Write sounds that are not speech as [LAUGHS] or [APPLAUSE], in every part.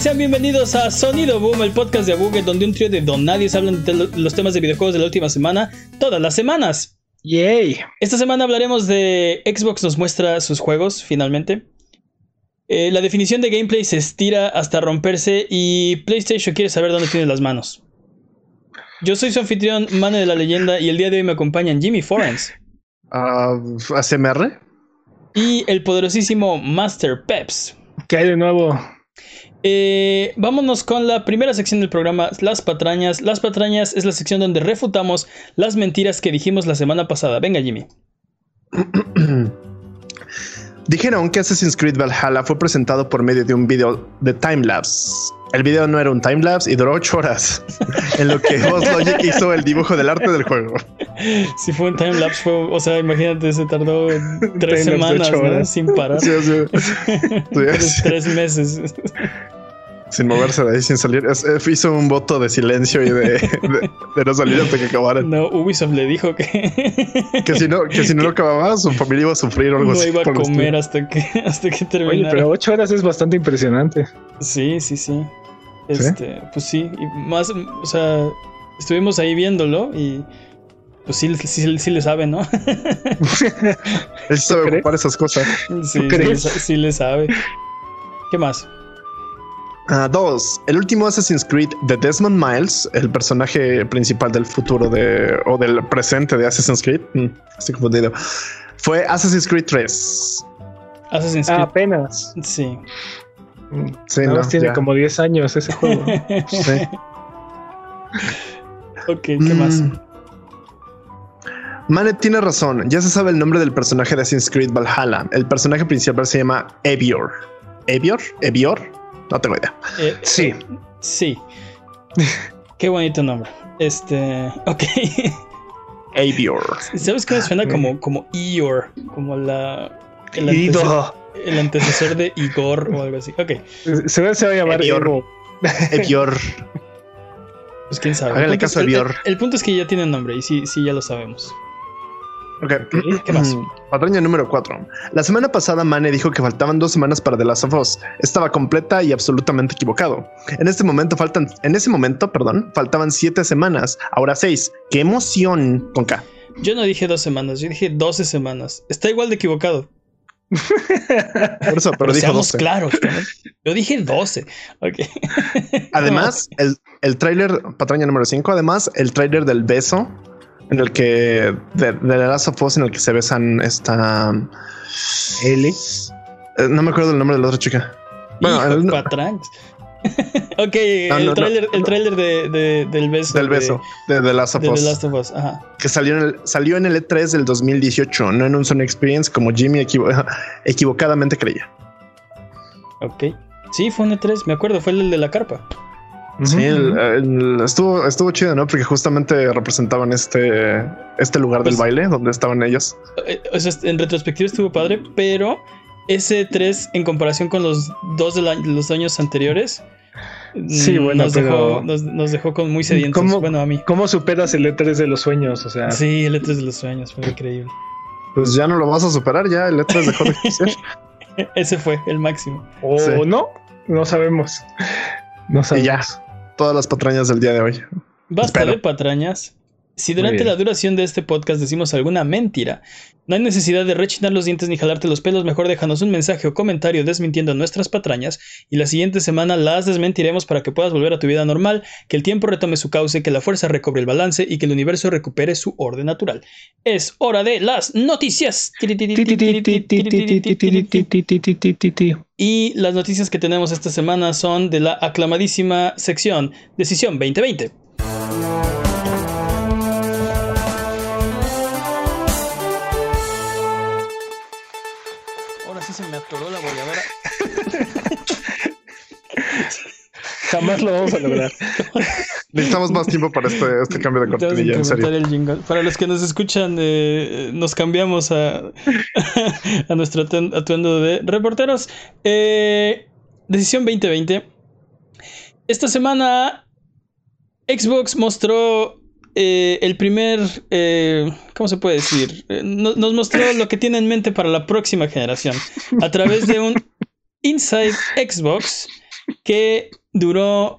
Sean bienvenidos a Sonido Boom, el podcast de Buget, donde un trío de donadies hablan de los temas de videojuegos de la última semana, todas las semanas. Yay. Esta semana hablaremos de Xbox nos muestra sus juegos, finalmente. Eh, la definición de gameplay se estira hasta romperse y PlayStation quiere saber dónde tiene las manos. Yo soy su anfitrión, Mane de la Leyenda, y el día de hoy me acompañan Jimmy Forens. Uh, ¿ACMR? Y el poderosísimo Master Peps. ¿Qué hay de nuevo? Eh, vámonos con la primera sección del programa, las patrañas. Las patrañas es la sección donde refutamos las mentiras que dijimos la semana pasada. Venga, Jimmy. [CLEARS THROAT] Dijeron que Assassin's Creed Valhalla fue presentado por medio de un video de timelapse. El video no era un timelapse y duró 8 horas, [LAUGHS] en lo que Boss Logic hizo el dibujo del arte del juego. [LAUGHS] Si fue un timelapse, fue, o sea, imagínate, se tardó [LAUGHS] tres semanas ¿no? sin parar. Sí, sí. meses sin moverse de ahí, sin salir. Hizo un voto de silencio y de, de, no salir hasta que acabaran. No, Ubisoft le dijo que. [LAUGHS] que si no, que si no lo acababa, su familia iba a sufrir o algo así. No iba a comer hasta que, [LAUGHS] hasta que terminara. Oye, pero ocho horas es bastante impresionante. Sí, sí, sí. Este, pues sí, y más, o sea, estuvimos ahí viéndolo y pues sí, sí, sí le sabe, ¿no? [LAUGHS] Él sabe ocupar esas cosas. Sí, sí, sí, le sabe. ¿Qué más? Uh, dos, el último Assassin's Creed de Desmond Miles, el personaje principal del futuro de o del presente de Assassin's Creed, mm, estoy confundido, fue Assassin's Creed 3. Assassin's ah, Creed. apenas. Sí. Sí, no, tiene como 10 años ese juego. [LAUGHS] sí. ok, ¿qué más? Mm. Manet tiene razón, ya se sabe el nombre del personaje de Assassin's Creed Valhalla. El personaje principal se llama Evior. ¿Evior? ¿Evior? No tengo idea. Eh, sí. Eh, sí. [LAUGHS] Qué bonito nombre. Este. [LAUGHS] Ok. Avior. ¿Sabes qué me suena ah, como, como Ior? Como la. El antecesor, el antecesor de Igor o algo así. Ok. Se va, se va a llamar Evior. Evior. Pues quién sabe. Háganle caso a Evior. El, el, punto es que ya tiene nombre y sí, sí, ya lo sabemos. Ok, ¿qué más? Patraña número 4. La semana pasada Mane dijo que faltaban dos semanas para The Last of Us. Estaba completa y absolutamente equivocado. En este momento faltan, en ese momento, perdón, faltaban siete semanas. Ahora seis. ¡Qué emoción! Con K. Yo no dije dos semanas, yo dije 12 semanas. Está igual de equivocado. Por eso, pero, [LAUGHS] pero 12. claros. Yo dije 12. Okay. Además, [LAUGHS] el, el tráiler, patraña número 5, además, el tráiler del beso en el que de, de The Last of Us en el que se besan esta Ellie. Eh, no me acuerdo el nombre de la otra chica. Bueno, el, [LAUGHS] ok, el, trailer, el trailer de, de, del beso. Del beso, de, The Last of Us. Last of Us. Ajá. Que salió en, el, salió en el E3 del 2018, no en un Sony Experience como Jimmy equivo [LAUGHS] equivocadamente creía. Ok. Sí, fue un E3, me acuerdo, fue el de la carpa. Sí, estuvo, estuvo chido, ¿no? Porque justamente representaban este, este lugar del pues, baile donde estaban ellos. Eh, en retrospectiva estuvo padre, pero ese 3 en comparación con los dos de los años anteriores. Sí, bueno, nos, dejó, nos, dejó con muy sedientos. ¿cómo, bueno, a mí. ¿Cómo superas el E3 de los sueños? O sea. Sí, el E3 de los sueños, fue increíble. Pues ya no lo vas a superar, ya el E3 dejó de ser. [LAUGHS] Ese fue el máximo. O no, no sabemos. No sabemos. ya todas las patrañas del día de hoy. Basta de patrañas. Si durante la duración de este podcast decimos alguna mentira, no hay necesidad de rechinar los dientes ni jalarte los pelos, mejor déjanos un mensaje o comentario desmintiendo nuestras patrañas y la siguiente semana las desmentiremos para que puedas volver a tu vida normal, que el tiempo retome su cauce, que la fuerza recobre el balance y que el universo recupere su orden natural. Es hora de las noticias. Y las noticias que tenemos esta semana son de la aclamadísima sección Decisión 2020. Jamás lo vamos a lograr. [LAUGHS] Necesitamos más tiempo para este, este [LAUGHS] cambio de cortinilla, en serio. Para los que nos escuchan, eh, nos cambiamos a, [LAUGHS] a nuestro atuendo de reporteros. Eh, decisión 2020. Esta semana Xbox mostró eh, el primer, eh, ¿cómo se puede decir? Eh, nos mostró lo que tiene en mente para la próxima generación a través de un Inside Xbox que duró.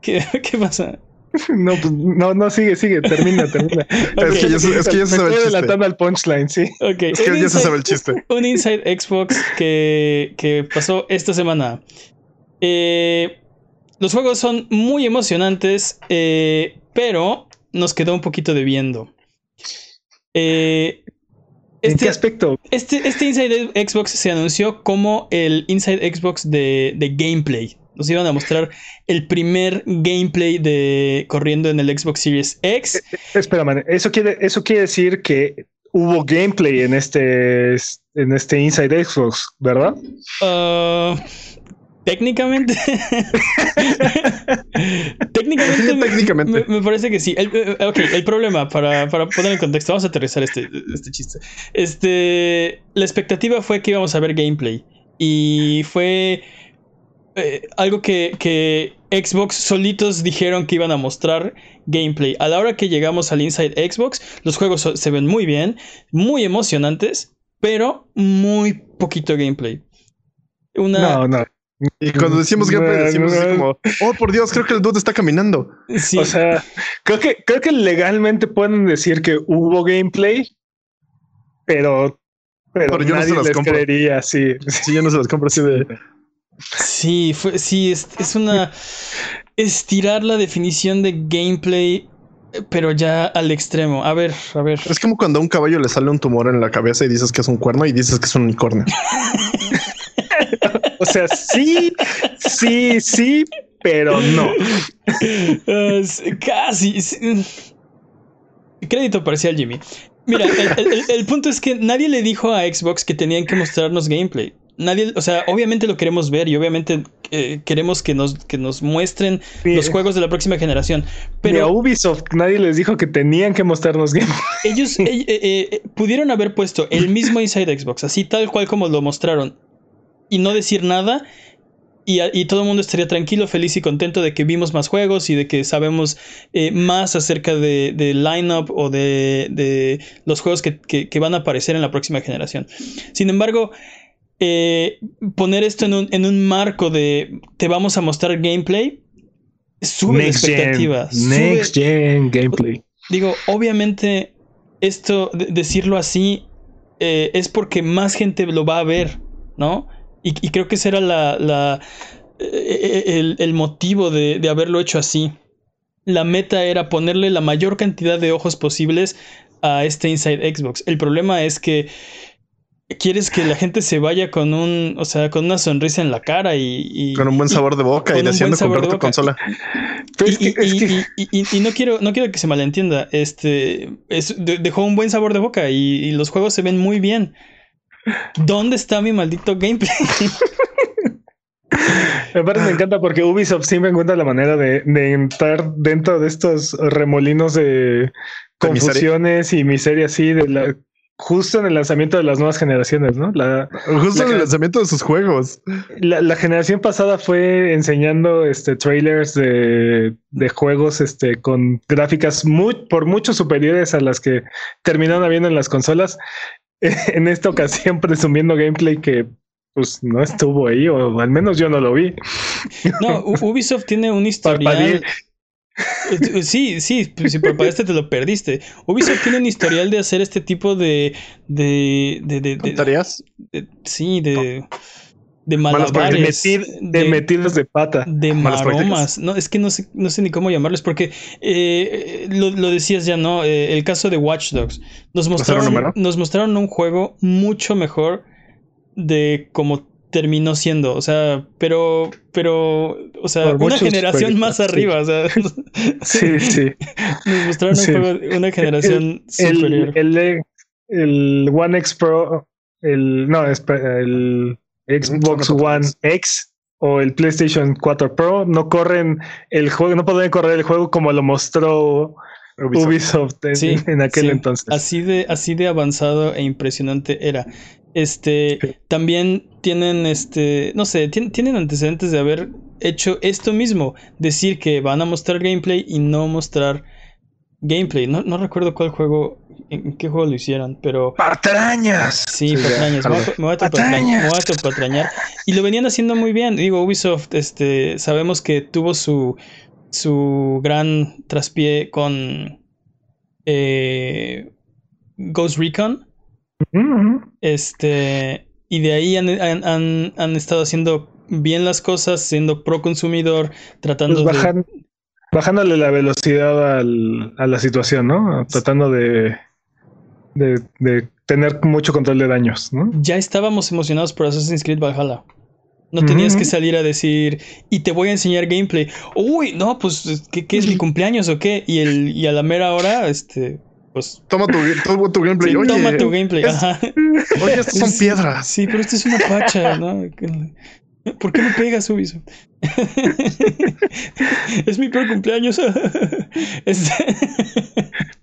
¿Qué, [LAUGHS] qué pasa? No, pues, no, no, sigue, sigue, termina, [LAUGHS] termina. Es que ya, es que ya se sabe el chiste. al punchline, sí. Okay. Es que ya se sabe el chiste. Un Inside Xbox que, que pasó esta semana. Eh, los juegos son muy emocionantes, eh, pero nos quedó un poquito debiendo. Eh, ¿En este, qué aspecto? Este, este Inside Xbox se anunció como el Inside Xbox de, de gameplay nos iban a mostrar el primer gameplay de corriendo en el Xbox Series X. Eh, eh, espera, man, eso quiere, eso quiere decir que hubo gameplay en este, en este Inside Xbox, ¿verdad? Uh, técnicamente. [LAUGHS] técnicamente, técnicamente. Me, parece que sí. El, eh, ok, el problema, para, para poner en contexto, vamos a aterrizar este, este chiste. Este, la expectativa fue que íbamos a ver gameplay. Y fue eh, algo que, Xbox solitos dijeron que iban a mostrar gameplay. A la hora que llegamos al Inside Xbox, los juegos se ven muy bien, muy emocionantes, pero muy poquito gameplay. No, no. Y cuando decimos gameplay, decimos así como, oh por Dios, creo que el dude está caminando. O sea, creo que, creo que legalmente pueden decir que hubo gameplay, pero, pero, yo nadie no se las les creería, sí. Sí, yo no se las compro así de. Sí, fue, sí, es, es una. Estirar la definición de gameplay pero ya al extremo. A ver, a ver. Es como cuando a un caballo le sale un tumor en la cabeza y dices que es un cuerno y dices que es un unicornio. [LAUGHS] o sea, sí, sí, sí, pero no. casi. Crédito parcial, Jimmy. Mira, el, punto es que nadie le dijo a Xbox que tenían que mostrarnos gameplay nadie, o sea, obviamente lo queremos ver y obviamente eh, queremos que nos, que nos muestren los juegos de la próxima generación. Pero a Ubisoft nadie les dijo que tenían que mostrarnos games. Ellos [LAUGHS] eh, eh, pudieron haber puesto el mismo Inside Xbox, así tal cual como lo mostraron, y no decir nada. Y, todo el mundo estaría tranquilo, feliz y contento de que vimos más juegos y de que sabemos más acerca de, de lineup o de, de los juegos que, que, van a aparecer en la próxima generación. Sin embargo, eh, poner esto en un, en un, marco de te vamos a mostrar gameplay, sube expectativas. Next gen gameplay. Digo, obviamente, esto, decirlo así, eh, es porque más gente lo va a ver, ¿no? Y, creo que ese era la, eh, el, el, motivo de, de haberlo hecho así. La meta era ponerle la mayor cantidad de ojos posibles a este Inside Xbox. El problema es que quieres que la gente se vaya con un, o sea, con una sonrisa en la cara y, con un buen sabor de boca y deseando comprar tu consola. Y, no quiero, no quiero que se malentienda. Este dejó un buen sabor de boca y, los juegos se ven muy bien. ¿Dónde está mi maldito gameplay? [LAUGHS] Me parece me encanta porque Ubisoft siempre encuentra la manera de, de entrar dentro de estos remolinos de confusiones y miseria así de la justo en el lanzamiento de las nuevas generaciones, ¿no? La, justo en el lanzamiento de sus juegos. La, generación pasada fue enseñando este trailers de, de juegos este, con gráficas muy, por mucho superiores a las que terminaron habiendo en las consolas. [LAUGHS] En esta ocasión presumiendo gameplay que pues no estuvo ahí, o al menos yo no lo vi. No, Ubisoft tiene un [LAUGHS] historial. Sí, sí, pues, si por este te lo perdiste. Ubisoft tiene un historial de hacer este tipo de. de. de. de, ¿Tareas? sí, de. De malabares. de, metidos de pata. De maromas. No, es que no sé, no sé ni cómo llamarles, porque eh, lo, decías ya, ¿no? Eh, el caso de Watch Dogs. Nos mostraron, nos mostraron un juego mucho mejor de como terminó siendo, o sea, pero, pero, o sea, una generación más arriba, o sea, [LAUGHS] sí, sí. [LAUGHS] Nos mostraron un juego, una generación superior. El, el, One X Pro, el, no, el Xbox One X o el PlayStation 4 Pro no corren el juego, no pueden correr el juego como lo mostró Ubisoft, en, aquel entonces. Así de, así de avanzado e impresionante era. Este, también tienen, este, no sé, tienen antecedentes de haber hecho esto mismo, decir que van a mostrar gameplay y no mostrar gameplay. No, no recuerdo cuál juego en qué juego lo hicieron, pero... ¡Patrañas! Sí, patrañas. Me voy, a patrañar. Y lo venían haciendo muy bien. Digo, Ubisoft, este, sabemos que tuvo su, su gran traspié con eh, Ghost Recon. Este, y de ahí han, han, han, estado haciendo bien las cosas, siendo pro consumidor, tratando pues de... Bajándole la velocidad al, a la situación, ¿no? Tratando de, de, de, tener mucho control de daños, ¿no? Ya estábamos emocionados por Assassin's Creed Valhalla. No tenías que salir a decir, y te voy a enseñar gameplay. Uy, no, pues, ¿qué, qué es mi cumpleaños o qué? Y, el, y a la mera hora, este, pues... Toma tu, toma tu gameplay. Oye, toma tu gameplay, ajá. Oye, estas son piedras. Sí, pero esto es una pacha, ¿no? [LAUGHS] ¿Por qué me pegas, Ubisoft? [LAUGHS] es mi peor cumpleaños. [LAUGHS]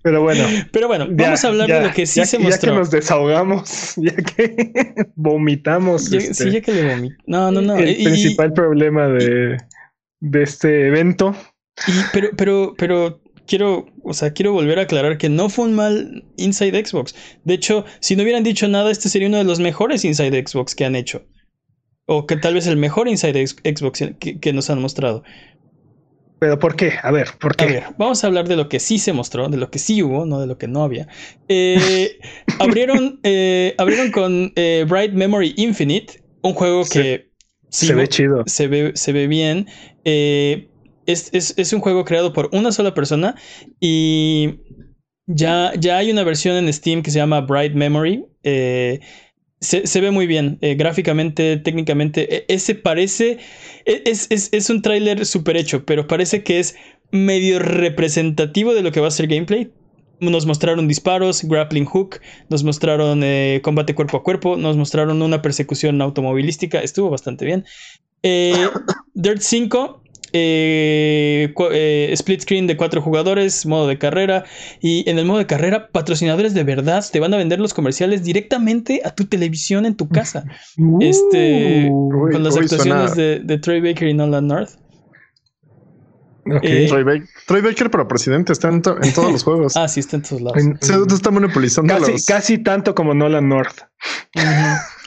Pero bueno. Pero bueno, vamos a hablar de lo que sí se mostró. Ya que nos desahogamos, ya que vomitamos. Ya, sí, este, ya que le vomito. No, no, no. El principal problema de, de este evento. Y, pero, pero, pero quiero, o sea, quiero volver a aclarar que no fue un mal Inside Xbox. De hecho, si no hubieran dicho nada, este sería uno de los mejores Inside Xbox que han hecho. O que tal vez el mejor Inside Xbox que, nos han mostrado. ¿Pero por qué? A ver, ¿por qué? A ver, vamos a hablar de lo que sí se mostró, de lo que sí hubo, no de lo que no había. Eh, [LAUGHS] abrieron, eh, abrieron con eh, Bright Memory Infinite, un juego que... se ve chido. Se ve, se ve bien. Es, es, es, un juego creado por una sola persona y ya, ya hay una versión en Steam que se llama Bright Memory. Eh, se, ve muy bien, eh, gráficamente, técnicamente. E, ese parece. E, es, es, es un tráiler súper hecho, pero parece que es medio representativo de lo que va a ser gameplay. Nos mostraron disparos, grappling hook, nos mostraron eh, combate cuerpo a cuerpo, nos mostraron una persecución automovilística, estuvo bastante bien. Eh, [COUGHS] Dirt 5 eh, eh, split screen de cuatro jugadores, modo de carrera. Y en el modo de carrera, patrocinadores de verdad te van a vender los comerciales directamente a tu televisión en tu casa. [LAUGHS] este, con las actuaciones de, de Troy Baker y Nolan North. Okay. Eh, Troy, Baker, para presidente está en, todos los juegos. [LAUGHS] ah, sí, está en todos lados. Se, está monopolizando. Casi, casi tanto como Nolan North.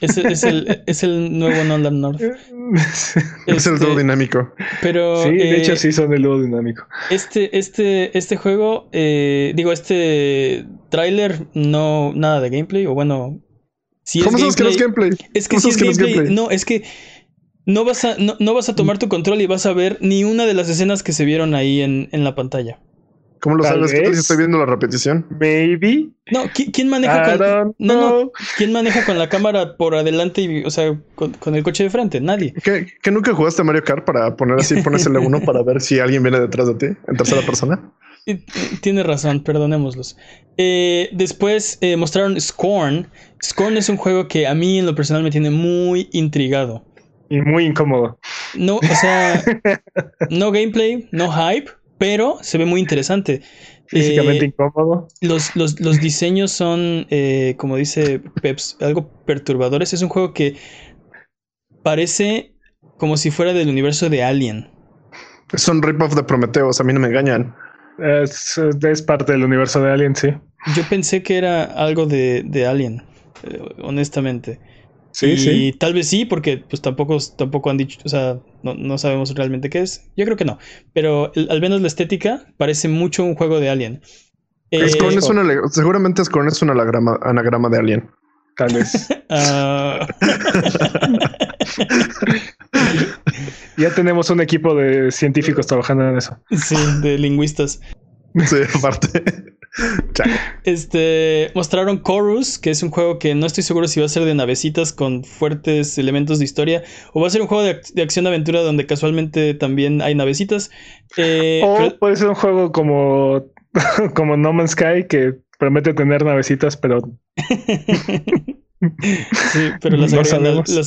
Es, el, es, el, nuevo Nolan North. [LAUGHS] es el dúo este, dinámico. Pero. Sí, de hecho, eh, sí son el dúo dinámico. Este, este, este juego, eh, digo, este tráiler, no nada de gameplay, o bueno. Si ¿Cómo sabes que no es gameplay? Es que si es gameplay. No, es que no vas a, no, vas a tomar tu control y vas a ver ni una de las escenas que se vieron ahí en, en la pantalla. ¿Cómo lo sabes? ¿Qué estoy viendo la repetición? Maybe. No, ¿quién, maneja con no, no, ¿Quién maneja con la cámara por adelante y, o sea, con, el coche de frente? Nadie. ¿Qué, nunca jugaste Mario Kart para poner así, pones el uno [LAUGHS] para ver si alguien viene detrás de ti en tercera persona? Tiene razón, perdonémoslos. Eh, después eh, mostraron Scorn. Scorn es un juego que a mí en lo personal me tiene muy intrigado. Y muy incómodo. No, o sea, [LAUGHS] no gameplay, no hype, pero se ve muy interesante. Físicamente eh, incómodo. Los, los, diseños son, eh, como dice Peps, algo perturbadores. Es un juego que parece como si fuera del universo de Alien. Es un rip-off de Prometheus, a mí no me engañan. Es, parte del universo de Alien, sí. Yo pensé que era algo de, de Alien, eh, honestamente. Sí, y tal vez sí, porque pues tampoco, tampoco han dicho, o sea, no, sabemos realmente qué es. Yo creo que no. Pero al menos la estética parece mucho un juego de Alien. Eh, es una, seguramente Scorn es un anagrama, anagrama de Alien. Tal vez. [LAUGHS] Ah. [LAUGHS] ya tenemos un equipo de científicos trabajando en eso. Sí, de lingüistas. Sí, aparte. Este mostraron Chorus, que es un juego que no estoy seguro si va a ser de navecitas con fuertes elementos de historia o va a ser un juego de, acción-aventura donde casualmente también hay navecitas. Eh, o puede ser un juego como, [LAUGHS] como No Man's Sky que promete tener navecitas, pero. [LAUGHS] sí, pero [LAUGHS] las,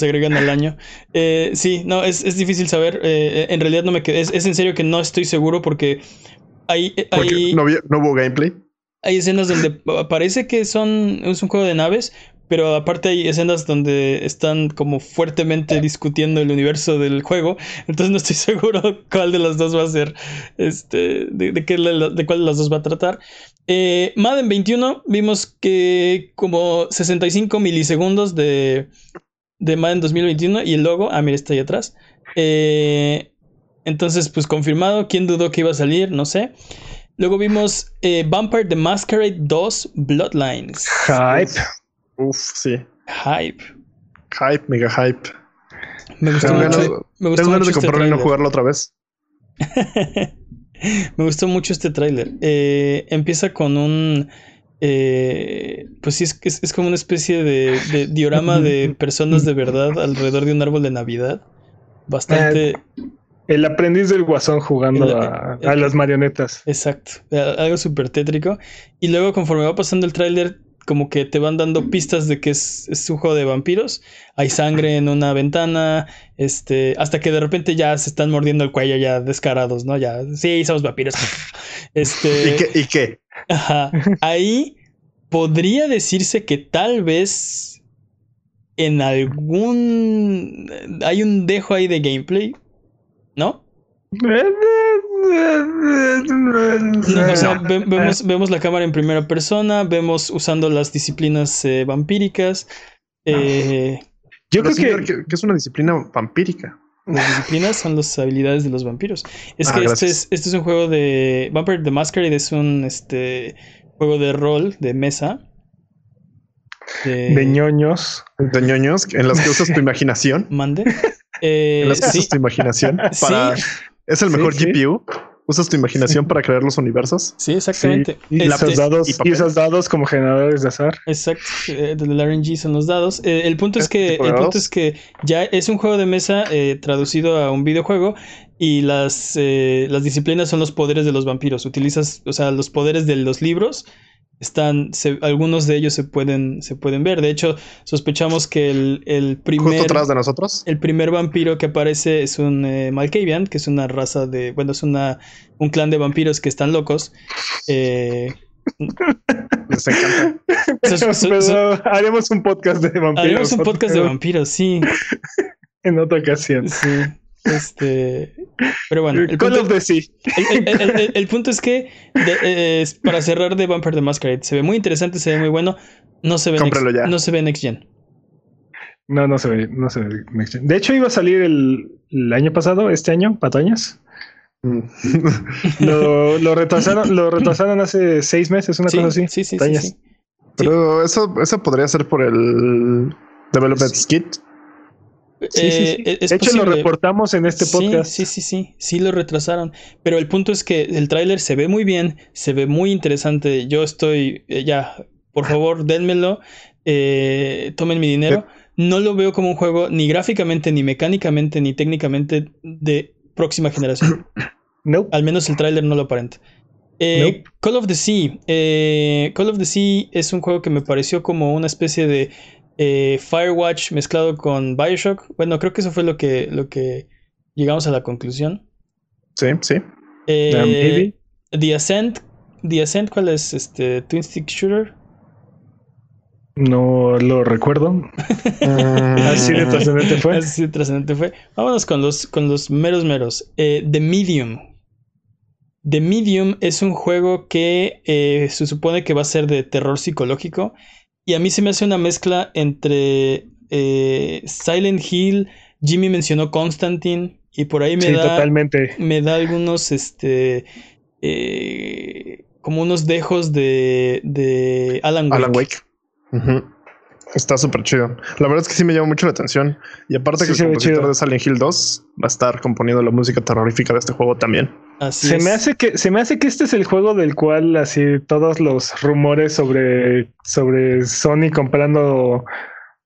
agregan, al, año. Eh, sí, no, es, difícil saber. Eh, en realidad no me quedé. Es, en serio que no estoy seguro porque hay. no, hubo gameplay. Hay escenas donde parece que son es un juego de naves, pero aparte hay escenas donde están como fuertemente discutiendo el universo del juego, entonces no estoy [LAUGHS] seguro cuál de las dos va a ser, este, de, qué, de cuál de las dos va a tratar. Eh, Madden 21, vimos que como 65 milisegundos de, de Madden 2021 y el logo, ah, mira, está ahí atrás. Eh, entonces, pues confirmado, ¿quién dudó que iba a salir? No sé. Luego vimos eh, Vampire the Masquerade 2 Bloodlines. Hype. Uf, sí. Hype. Hype, mega hype. Me gustó mucho. me gustó mucho de este comprarlo y no jugarlo otra vez. [LAUGHS] me gustó mucho este tráiler. Eh, empieza con un... Eh, pues sí, es, es, es, como una especie de, de diorama de [LAUGHS] personas de verdad alrededor de un árbol de Navidad. Bastante... El aprendiz del guasón jugando a, a, las marionetas. Exacto, algo súper tétrico. Y luego conforme va pasando el tráiler, como que te van dando pistas de que es, es, un juego de vampiros. Hay sangre en una ventana, este, hasta que de repente ya se están mordiendo el cuello ya descarados, ¿no? Ya, sí, somos vampiros. [LAUGHS] Este, ¿Y qué? ¿Y qué? Ajá. Ahí podría decirse que tal vez en algún hay un dejo ahí de gameplay, ¿no? [LAUGHS] No, o sea, ve, vemos, vemos, la cámara en primera persona, vemos usando las disciplinas eh, vampíricas. Eh, Yo creo que... que... es una disciplina vampírica. Las disciplinas son las habilidades de los vampiros. Es ah, que este es, este es, un juego de. Vampire the Masquerade es un este, juego de rol de mesa. De, de ñoños. De ñoños, en las que usas tu [LAUGHS] imaginación. Mande. Eh, en las que sí. usas tu imaginación [LAUGHS] para. Sí. ¿Es el mejor sí, GPU? ¿Usas tu imaginación para crear los universos? Sí, exactamente. Y, este, esos dados, y, y, esos dados como generadores de azar. Exacto. Eh, del RNG son los dados. Eh, el punto es que el punto es que ya es un juego de mesa eh, traducido a un videojuego y las, eh, las disciplinas son los poderes de los vampiros. Utilizas, o sea, los poderes de los libros están, se, algunos de ellos se pueden, se pueden ver. De hecho, sospechamos que el, el primer... Justo atrás de nosotros. El primer vampiro que aparece es un eh, Malkavian, que es una raza de... Bueno, es una, un clan de vampiros que están locos. Eh, Les encanta. So, so, so, haremos un podcast de vampiros. Haremos un podcast de vampiros, sí. [LAUGHS] en otra ocasión. Sí. Este, pero bueno, el [LAUGHS] punto, de sí. el, el, el, el, punto es que de, eh, para cerrar de Vampire the Masquerade se ve muy interesante, se ve muy bueno. No se ve, next, no se ve Next Gen. No, no se ve, no se ve Next Gen. De hecho, iba a salir el, año pasado, este año, patañas. Mm. [LAUGHS] lo, lo, retrasaron, lo retrasaron hace seis meses, una sí, cosa así. Sí, sí, sí, sí, Pero eso, eso podría ser por el Development Kit. Sí, sí, sí. Eh, de hecho, posible. lo reportamos en este podcast. Sí, sí, sí, sí, sí lo retrasaron. Pero el punto es que el tráiler se ve muy bien, se ve muy interesante. Yo estoy, eh, ya, por favor, dénmelo, eh, tomen mi dinero. No lo veo como un juego ni gráficamente, ni mecánicamente, ni técnicamente de próxima generación. [COUGHS] No. Al menos el tráiler no lo aparenta. Eh, nope. Call of the Sea. Eh, Call of the Sea es un juego que me pareció como una especie de eh, Firewatch mezclado con Bioshock. Bueno, creo que eso fue lo que, lo que llegamos a la conclusión. Sí, sí. Eh, The Ascent. The Ascent, ¿cuál es? Este Twin Stick Shooter. No lo recuerdo. [LAUGHS] Así de trascendente fue. Así de trascendente fue. Vámonos con los, con los meros meros. Eh, The Medium. The Medium es un juego que eh, se supone que va a ser de terror psicológico. Y a mí se me hace una mezcla entre eh, Silent Hill, Jimmy mencionó Constantine, y por ahí me sí, da. Totalmente. Me da algunos, este. Eh, como unos dejos de, de Alan Wake. Alan Wake. Uh -huh. Está súper chido. La verdad es que sí me llama mucho la atención. Y aparte sí, que el compositor de Silent Hill 2 va a estar componiendo la música terrorífica de este juego también. Así se es. me hace que se me hace que este es el juego del cual así todos los rumores sobre sobre Sony comprando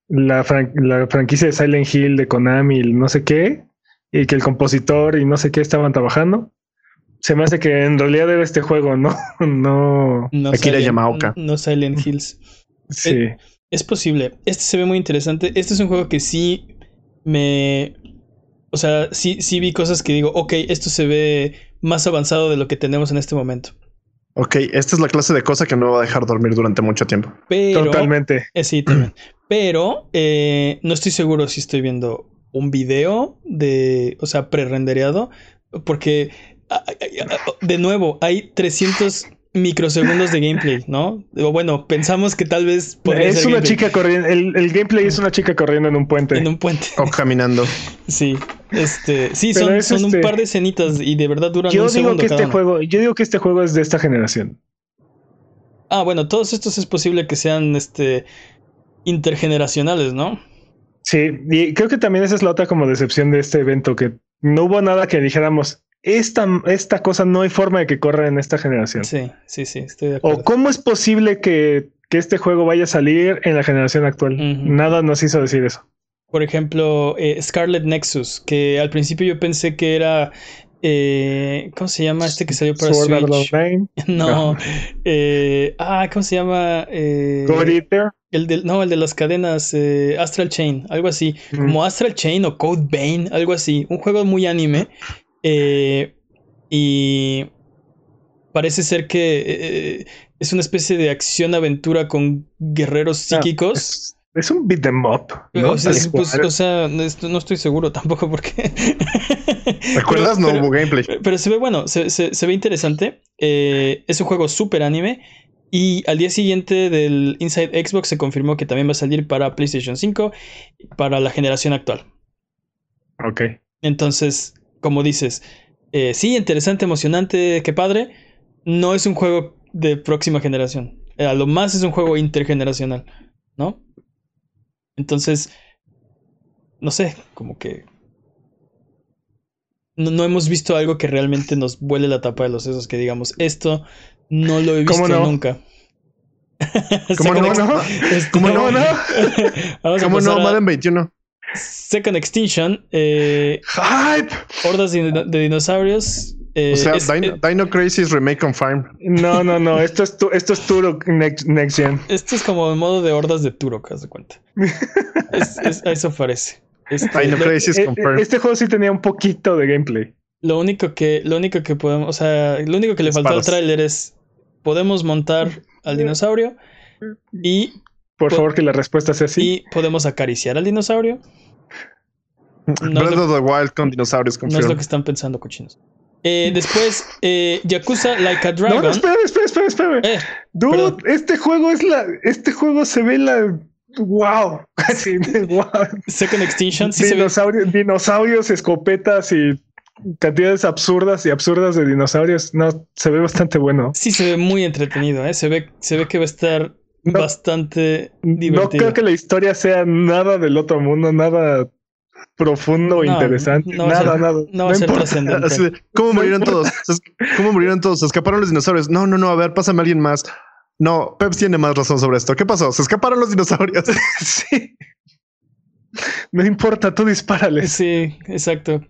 la, fran la franquicia de Silent Hill de Konami, no sé qué, y que el compositor y no sé qué estaban trabajando. Se me hace que en realidad era este juego, no, [LAUGHS] no. no Akira Yamaoka. No, no Silent Hills. Sí. Eh, es posible. Este se ve muy interesante. Este es un juego que sí me. O sea, sí, sí vi cosas que digo, ok, esto se ve más avanzado de lo que tenemos en este momento. Ok, esta es la clase de cosa que no va a dejar dormir durante mucho tiempo. Pero, Totalmente. Eh, sí, también. Pero eh, no estoy seguro si estoy viendo un video de, o sea, pre-rendereado, porque de nuevo, hay 300 microsegundos de gameplay, ¿no? O bueno, pensamos que tal vez es una chica corriendo, el, gameplay es una chica corriendo en un puente. En un puente. O caminando. [LAUGHS] Sí, este, sí, son, un este par de escenitas y de verdad duran yo un digo que este juego, yo digo que este juego es de esta generación. Ah, bueno, todos estos es posible que sean este intergeneracionales, ¿no? Sí, y creo que también esa es la otra como decepción de este evento, que no hubo nada que dijéramos, esta, esta cosa no hay forma de que corra en esta generación. Sí, sí, sí, estoy de acuerdo. O cómo es posible que, este juego vaya a salir en la generación actual. Nada nos hizo decir eso. Por ejemplo, eh, Scarlet Nexus, que al principio yo pensé que era eh, ¿Cómo se llama este que salió para Switch? [LAUGHS] No. Eh, ah, ¿cómo se llama? Eh, el de, no, el de las cadenas eh, Astral Chain, algo así. Como Astral Chain o Code Vein, algo así. Un juego muy anime eh, y parece ser que eh, es una especie de acción-aventura con guerreros ah, psíquicos. es, un beat them up. ¿no? O sea, pues, no estoy seguro tampoco porque. [LAUGHS] ¿Recuerdas? no hubo gameplay. Pero se ve bueno, se, ve interesante. Eh, es un juego súper anime. Y al día siguiente del Inside Xbox se confirmó que también va a salir para PlayStation 5 para la generación actual. Ok. Entonces, como dices, eh, sí, interesante, emocionante, qué padre. No es un juego de próxima generación. A lo más es un juego intergeneracional, ¿no? Entonces, no sé, como que no, hemos visto algo que realmente nos vuele la tapa de los sesos, que digamos, esto no lo he visto nunca. ¿Cómo [LAUGHS] no? no? [LAUGHS] ¿Cómo no? no? ¿Cómo no? Madden 21. Second Extinction. Eh, ¡Hype! Hordas de, dinosaurios. Eh, o sea, Dino, Crisis Remake on Farm. No, no, no. Esto es, esto es Turok next, Gen. Esto es como el modo de hordas de Turok, haz de cuenta. eso parece. Este, Dino Crisis eh, Este juego sí tenía un poquito de gameplay. Lo único que, lo único que podemos, o sea, lo único que le faltó al tráiler es podemos montar al dinosaurio y por favor, que la respuesta sea sí. Y podemos acariciar al dinosaurio. No Breath of the Wild con dinosaurios. No es lo que están pensando, cochinos. Eh, después, eh, Yakuza Like a Dragon. No, espera, espera, espera, eh, Dude, este juego es la. Este juego se ve la. ¡Wow! [LAUGHS] Así, wow. Second Extinction. Sí dinosaurios, dinosaurios, escopetas y cantidades absurdas y absurdas de dinosaurios. No, se ve bastante bueno. Sí, se ve muy entretenido, ¿eh? Se ve, se ve que va a estar bastante divertido. No creo que la historia sea nada del otro mundo, nada profundo o interesante. nada, nada. No va a ser trascendente. ¿Cómo murieron todos? ¿Cómo murieron todos? ¿Se escaparon los dinosaurios? No, no, no. A ver, pásame a alguien más. No, Peps tiene más razón sobre esto. ¿Qué pasó? Se escaparon los dinosaurios. [LAUGHS] sí. No importa, tú dispárales. Sí, exacto.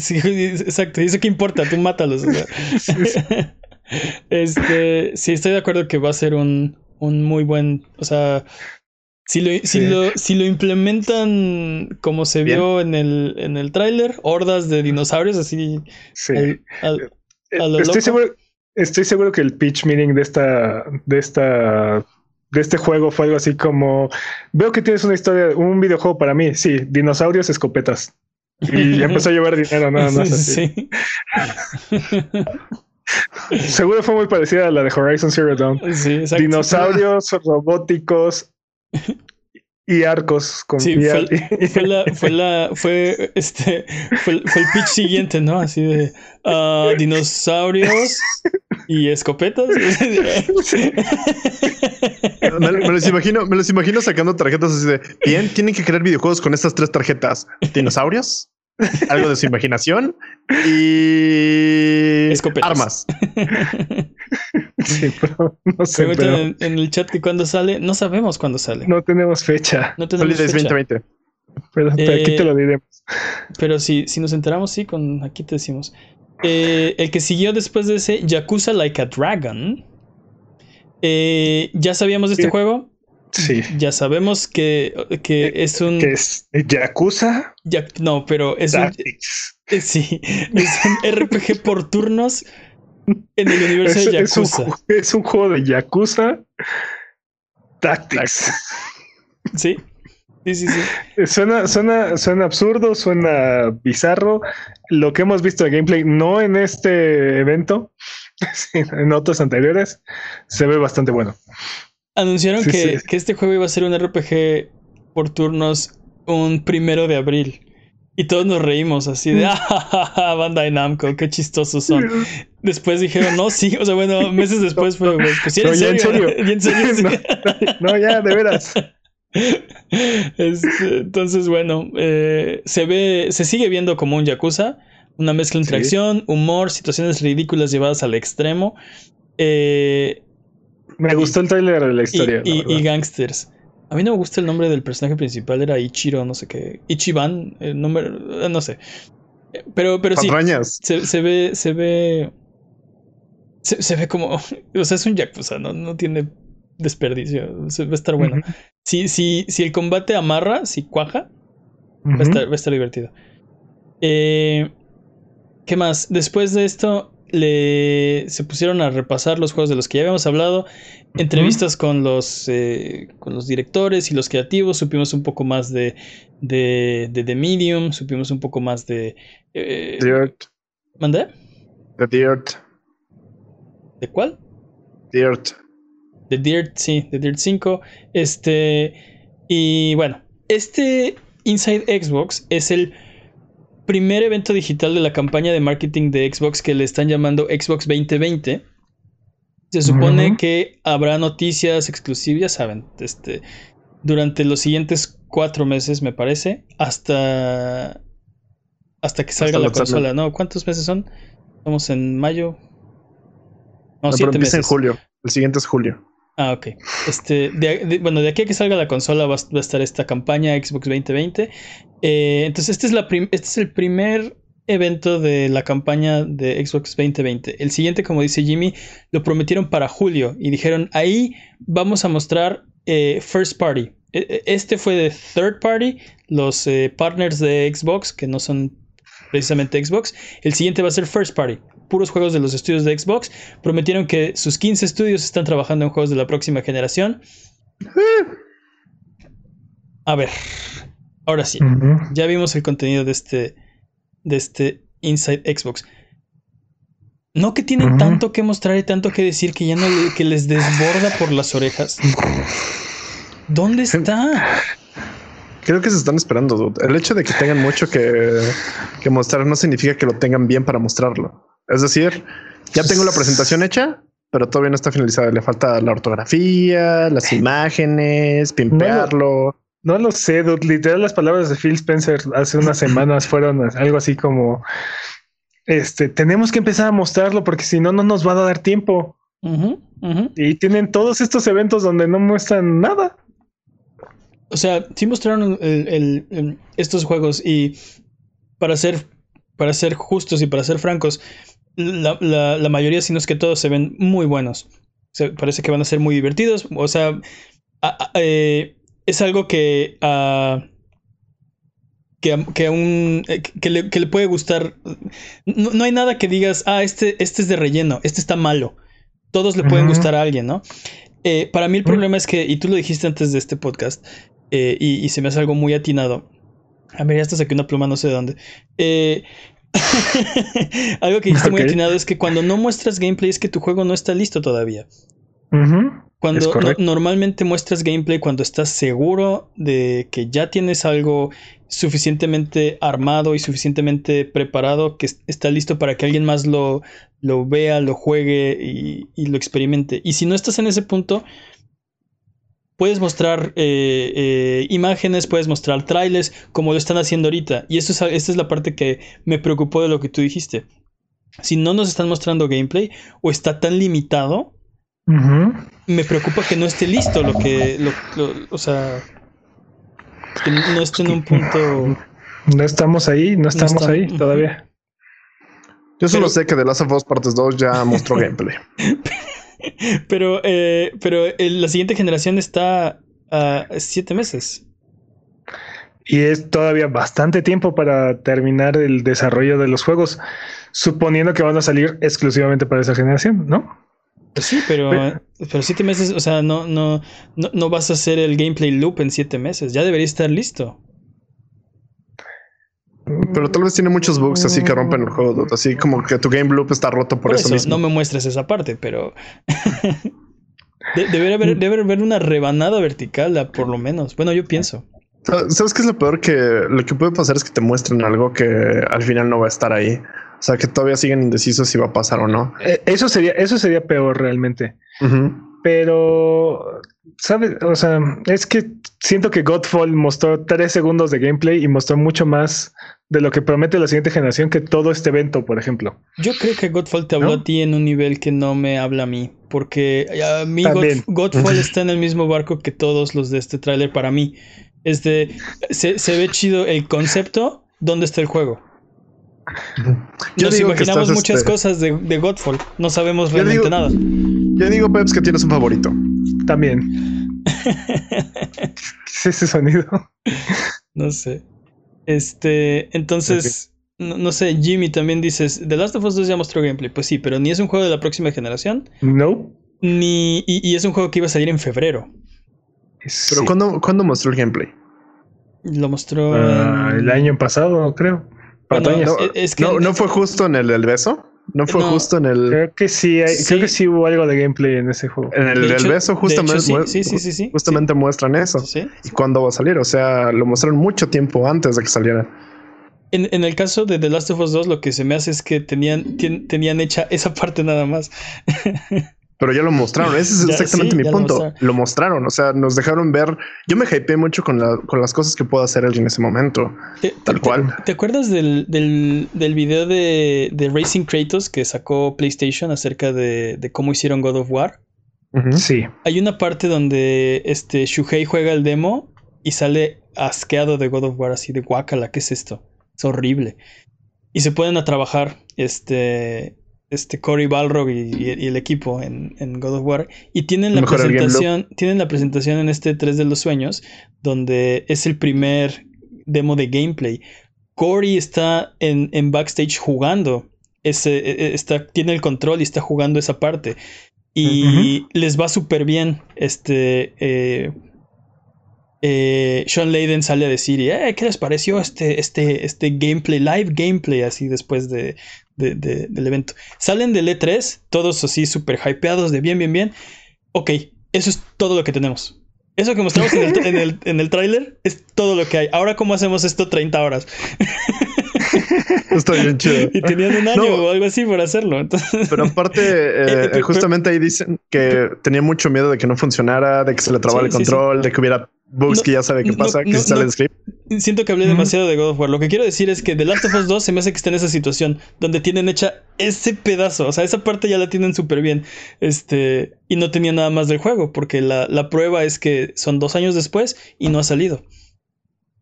Sí, exacto. ¿Y eso qué importa? Tú mátalos. [LAUGHS] este, sí, estoy de acuerdo que va a ser un, un muy buen, o sea, si lo, si lo, si lo implementan como se vio en el, en el tráiler, hordas de dinosaurios así. Sí. estoy, seguro, estoy seguro que el pitch meeting de esta, de esta, de este juego fue algo así como veo que tienes una historia, un videojuego para mí. Sí, dinosaurios, escopetas. Y empezó a llevar dinero, nada más. Así. Sí. Seguro fue muy parecida a la de Horizon Zero Dawn. Dinosaurios robóticos y arcos con sí, fue, la, fue, la, fue, este, fue, el pitch siguiente, ¿no? Así de uh, dinosaurios y escopetas. me, los imagino, me los imagino sacando tarjetas así de bien, tienen que crear videojuegos con estas tres tarjetas: dinosaurios, algo de su imaginación y armas. [LAUGHS] Sí, pero no sé. En, el chat que cuando sale, no sabemos cuándo sale. No tenemos fecha. No tenemos fecha. 2020. Pero, aquí te lo diremos. Pero si, si nos enteramos, sí, con aquí te decimos. Eh, el que siguió después de ese, Yakuza Like a Dragon. Eh, ¿Ya sabíamos de este juego? Sí. Ya sabemos que, que eh, es un. ¿Qué es? ¿Yakuza? no, pero es un. Sí, [LAUGHS] es un RPG por turnos en el universo de Yakuza. Es un, juego de Yakuza Tactics. Sí, Sí, sí, sí. Suena, suena, suena absurdo, suena bizarro. Lo que hemos visto de gameplay, no en este evento, [LAUGHS] en otros anteriores, se ve bastante bueno. Anunciaron que, que, este juego iba a ser un RPG por turnos un primero de abril. Y todos nos reímos así de, ah, [LAUGHS] Bandai Namco, qué chistosos son. Después dijeron, no, sí, o sea, bueno, [LAUGHS] meses después fue, pues sí, en, serio, en serio. [LAUGHS] no, ya, de veras. Este, entonces, bueno, eh, se ve, se sigue viendo como un Yakuza, una mezcla entre acción, humor, situaciones ridículas llevadas al extremo. Eh, me gustó el trailer de la historia. Y, gangsters. A mí no me gusta el nombre del personaje principal, era Ichiro, no sé qué. Ichiban, el nombre, eh, no sé. Pero, pero sí. Se, se, ve, se ve. Se, ve como. [LAUGHS] O sea, es un Yakuza, no, no tiene desperdicio. Va a estar bueno. si, si, si el combate amarra, si cuaja, va, a estar, va, a estar, divertido. Eh, ¿Qué más? Después de esto, le, se pusieron a repasar los juegos de los que ya habíamos hablado. Entrevistas con los, eh, con los directores y los creativos. Supimos un poco más de, de, de The Medium. Supimos un poco más de. Eh, Dirt. ¿Mandé? The Dirt. ¿De cuál? Dirt. The Dirt, sí, The Dirt 5. Este. Y bueno, este Inside Xbox es el primer evento digital de la campaña de marketing de Xbox que le están llamando Xbox 2020. Se supone que habrá noticias exclusivas, ya saben, este, durante los siguientes cuatro meses, me parece, hasta hasta que salga la consola. No, ¿cuántos meses son? Estamos en mayo. No, siete meses. en julio. El siguiente es julio. Ah, ok. Este, bueno, de aquí a que salga la consola va, a estar esta campaña Xbox 2020. Eh, entonces, este es, la este es el primer evento de la campaña de Xbox 2020. El siguiente, como dice Jimmy, lo prometieron para julio y dijeron, ahí vamos a mostrar eh, First Party. E, e, este fue de Third Party, los eh, partners de Xbox, que no son precisamente Xbox. El siguiente va a ser First Party puros juegos de los estudios de Xbox. Prometieron que sus 15 estudios están trabajando en juegos de la próxima generación. A ver, ahora sí. Ya vimos el contenido de este, de este Inside Xbox. No que tienen tanto que mostrar y tanto que decir que ya no que les desborda por las orejas. ¿Dónde está? Creo que se están esperando. El hecho de que tengan mucho que, que mostrar no significa que lo tengan bien para mostrarlo. Es decir, ya tengo la presentación hecha, pero todavía no está finalizada. Le falta la ortografía, las imágenes, pimpearlo. No, lo sé, Literal, las palabras de Phil Spencer hace unas semanas [LAUGHS] fueron algo así como: Este, tenemos que empezar a mostrarlo porque si no, no nos va a dar tiempo. Y tienen todos estos eventos donde no muestran nada. O sea, sí mostraron estos juegos y para ser, para ser justos y para ser francos, la, mayoría, si no es que todos, se ven muy buenos. Parece que van a ser muy divertidos. O sea, eh, es algo que, que, que, un, eh, que, le, puede gustar. No, hay nada que digas, ah, este, este es de relleno, este está malo. Todos le pueden gustar a alguien, ¿no? Eh, para mí el problema es que, y tú lo dijiste antes de este podcast, y, y, se me hace algo muy atinado. A ver, ya hasta saqué una pluma, no sé de dónde. Eh, [LAUGHS] Algo que dijiste muy atinado es que cuando no muestras gameplay es que tu juego no está listo todavía. Cuando normalmente muestras gameplay cuando estás seguro de que ya tienes algo suficientemente armado y suficientemente preparado que está listo para que alguien más lo, lo vea, lo juegue y, y lo experimente. Y si no estás en ese punto, puedes mostrar eh, eh, imágenes, puedes mostrar trailers, como lo están haciendo ahorita. Y eso es, esta es la parte que me preocupó de lo que tú dijiste. Si no nos están mostrando gameplay o está tan limitado, me preocupa que no esté listo lo que, o sea, que no esté en un punto. No estamos ahí, no estamos ahí todavía. Yo solo sé que The Last of Us Partes 2 ya mostró [LAUGHS] gameplay. pero, eh, pero la siguiente generación está a siete meses. Y es todavía bastante tiempo para terminar el desarrollo de los juegos, suponiendo que van a salir exclusivamente para esa generación, ¿no? Pues sí, pero, pero, siete meses, o sea, no, no, no, no vas a hacer el gameplay loop en siete meses. Ya debería estar listo. Pero tal vez tiene muchos bugs así que rompen el juego, así como que tu game loop está roto por, eso, mismo. No me muestres esa parte, pero [LAUGHS] debería, haber, debe haber una rebanada vertical, por lo menos. Bueno, yo pienso. ¿Sabes qué es lo peor? Que lo que puede pasar es que te muestren algo que al final no va a estar ahí. O sea, que todavía siguen indecisos si va a pasar o no. Eh, eso sería, eso sería peor realmente. Pero, ¿sabes? O sea, es que siento que Godfall mostró tres segundos de gameplay y mostró mucho más de lo que promete la siguiente generación que todo este evento, por ejemplo. Yo creo que Godfall te habló a ti en un nivel que no me habla a mí, porque a mí Godfall [LAUGHS] está en el mismo barco que todos los de este tráiler para mí. Este, se, se ve chido el concepto, ¿dónde está el juego? Yo Nos imaginamos muchas este cosas de, de, Godfall, no sabemos realmente nada. Yo digo, Peps, que tienes un favorito. También. [LAUGHS] ¿Qué es ese sonido? [LAUGHS] No sé. Este, entonces, no, sé, Jimmy también dices, The Last of Us 2 ya mostró gameplay. Pues sí, pero ni es un juego de la próxima generación. No. Ni, y, es un juego que iba a salir en febrero. Pero ¿cuándo, mostró el gameplay? Lo mostró ah, el año pasado, creo. No, fue justo en el, el beso? ¿No fue justo en el. Creo que sí, creo que sí hubo algo de gameplay en ese juego. En el del beso, justamente, sí, sí, justamente muestran eso. ¿Y cuándo va a salir? O sea, lo mostraron mucho tiempo antes de que saliera. En, en, el caso de The Last of Us 2, lo que se me hace es que tenían, tenían hecha esa parte nada más. [LAUGHS] Pero ya lo mostraron, ese es [LAUGHS] exactamente mi punto. Lo, mostraron, o sea, nos dejaron ver. Yo me hypeé mucho con, la, con las cosas que puedo hacer él en ese momento. tal cual. Te, acuerdas del, del, del video de, de, Racing Kratos que sacó PlayStation acerca de, de cómo hicieron God of War? Sí. Hay una parte donde este Shuhei juega el demo y sale asqueado de God of War, así de guacala, ¿qué es esto? Es horrible. Y se pueden a trabajar, este este Cory Balrog y, el equipo en, God of War y tienen la presentación tienen la presentación en este 3 de los sueños donde es el primer demo de gameplay. Cory está en, en backstage jugando ese, e, e, está, tiene el control y está jugando esa parte y les va súper bien este eh, eh, Sean Layden sale a decir, eh, ¿qué les pareció este, este, este gameplay, live gameplay así después de, del evento? Salen del E3, todos así súper hypeados de bien, bien, bien. Ok, eso es todo lo que tenemos. Eso que mostramos en el, en el, [LAUGHS] en el tráiler es todo lo que hay. Ahora, ¿cómo hacemos esto 30 horas? [LAUGHS] Está bien chido. Y tenían un año o algo así por hacerlo. Pero aparte, [LAUGHS] eh, eh, justamente ahí dicen que tenía mucho miedo de que no funcionara, de que se le trabara el control, de que hubiera bugs que ya sabe qué pasa, que sale el script. Siento que hablé demasiado de God of War. Lo que quiero decir es que The Last of Us 2 se me hace que está en esa situación donde tienen hecha ese pedazo. O sea, esa parte ya la tienen súper bien. Este, y no tenía nada más del juego, porque la, la, prueba es que son dos años después y no ha salido.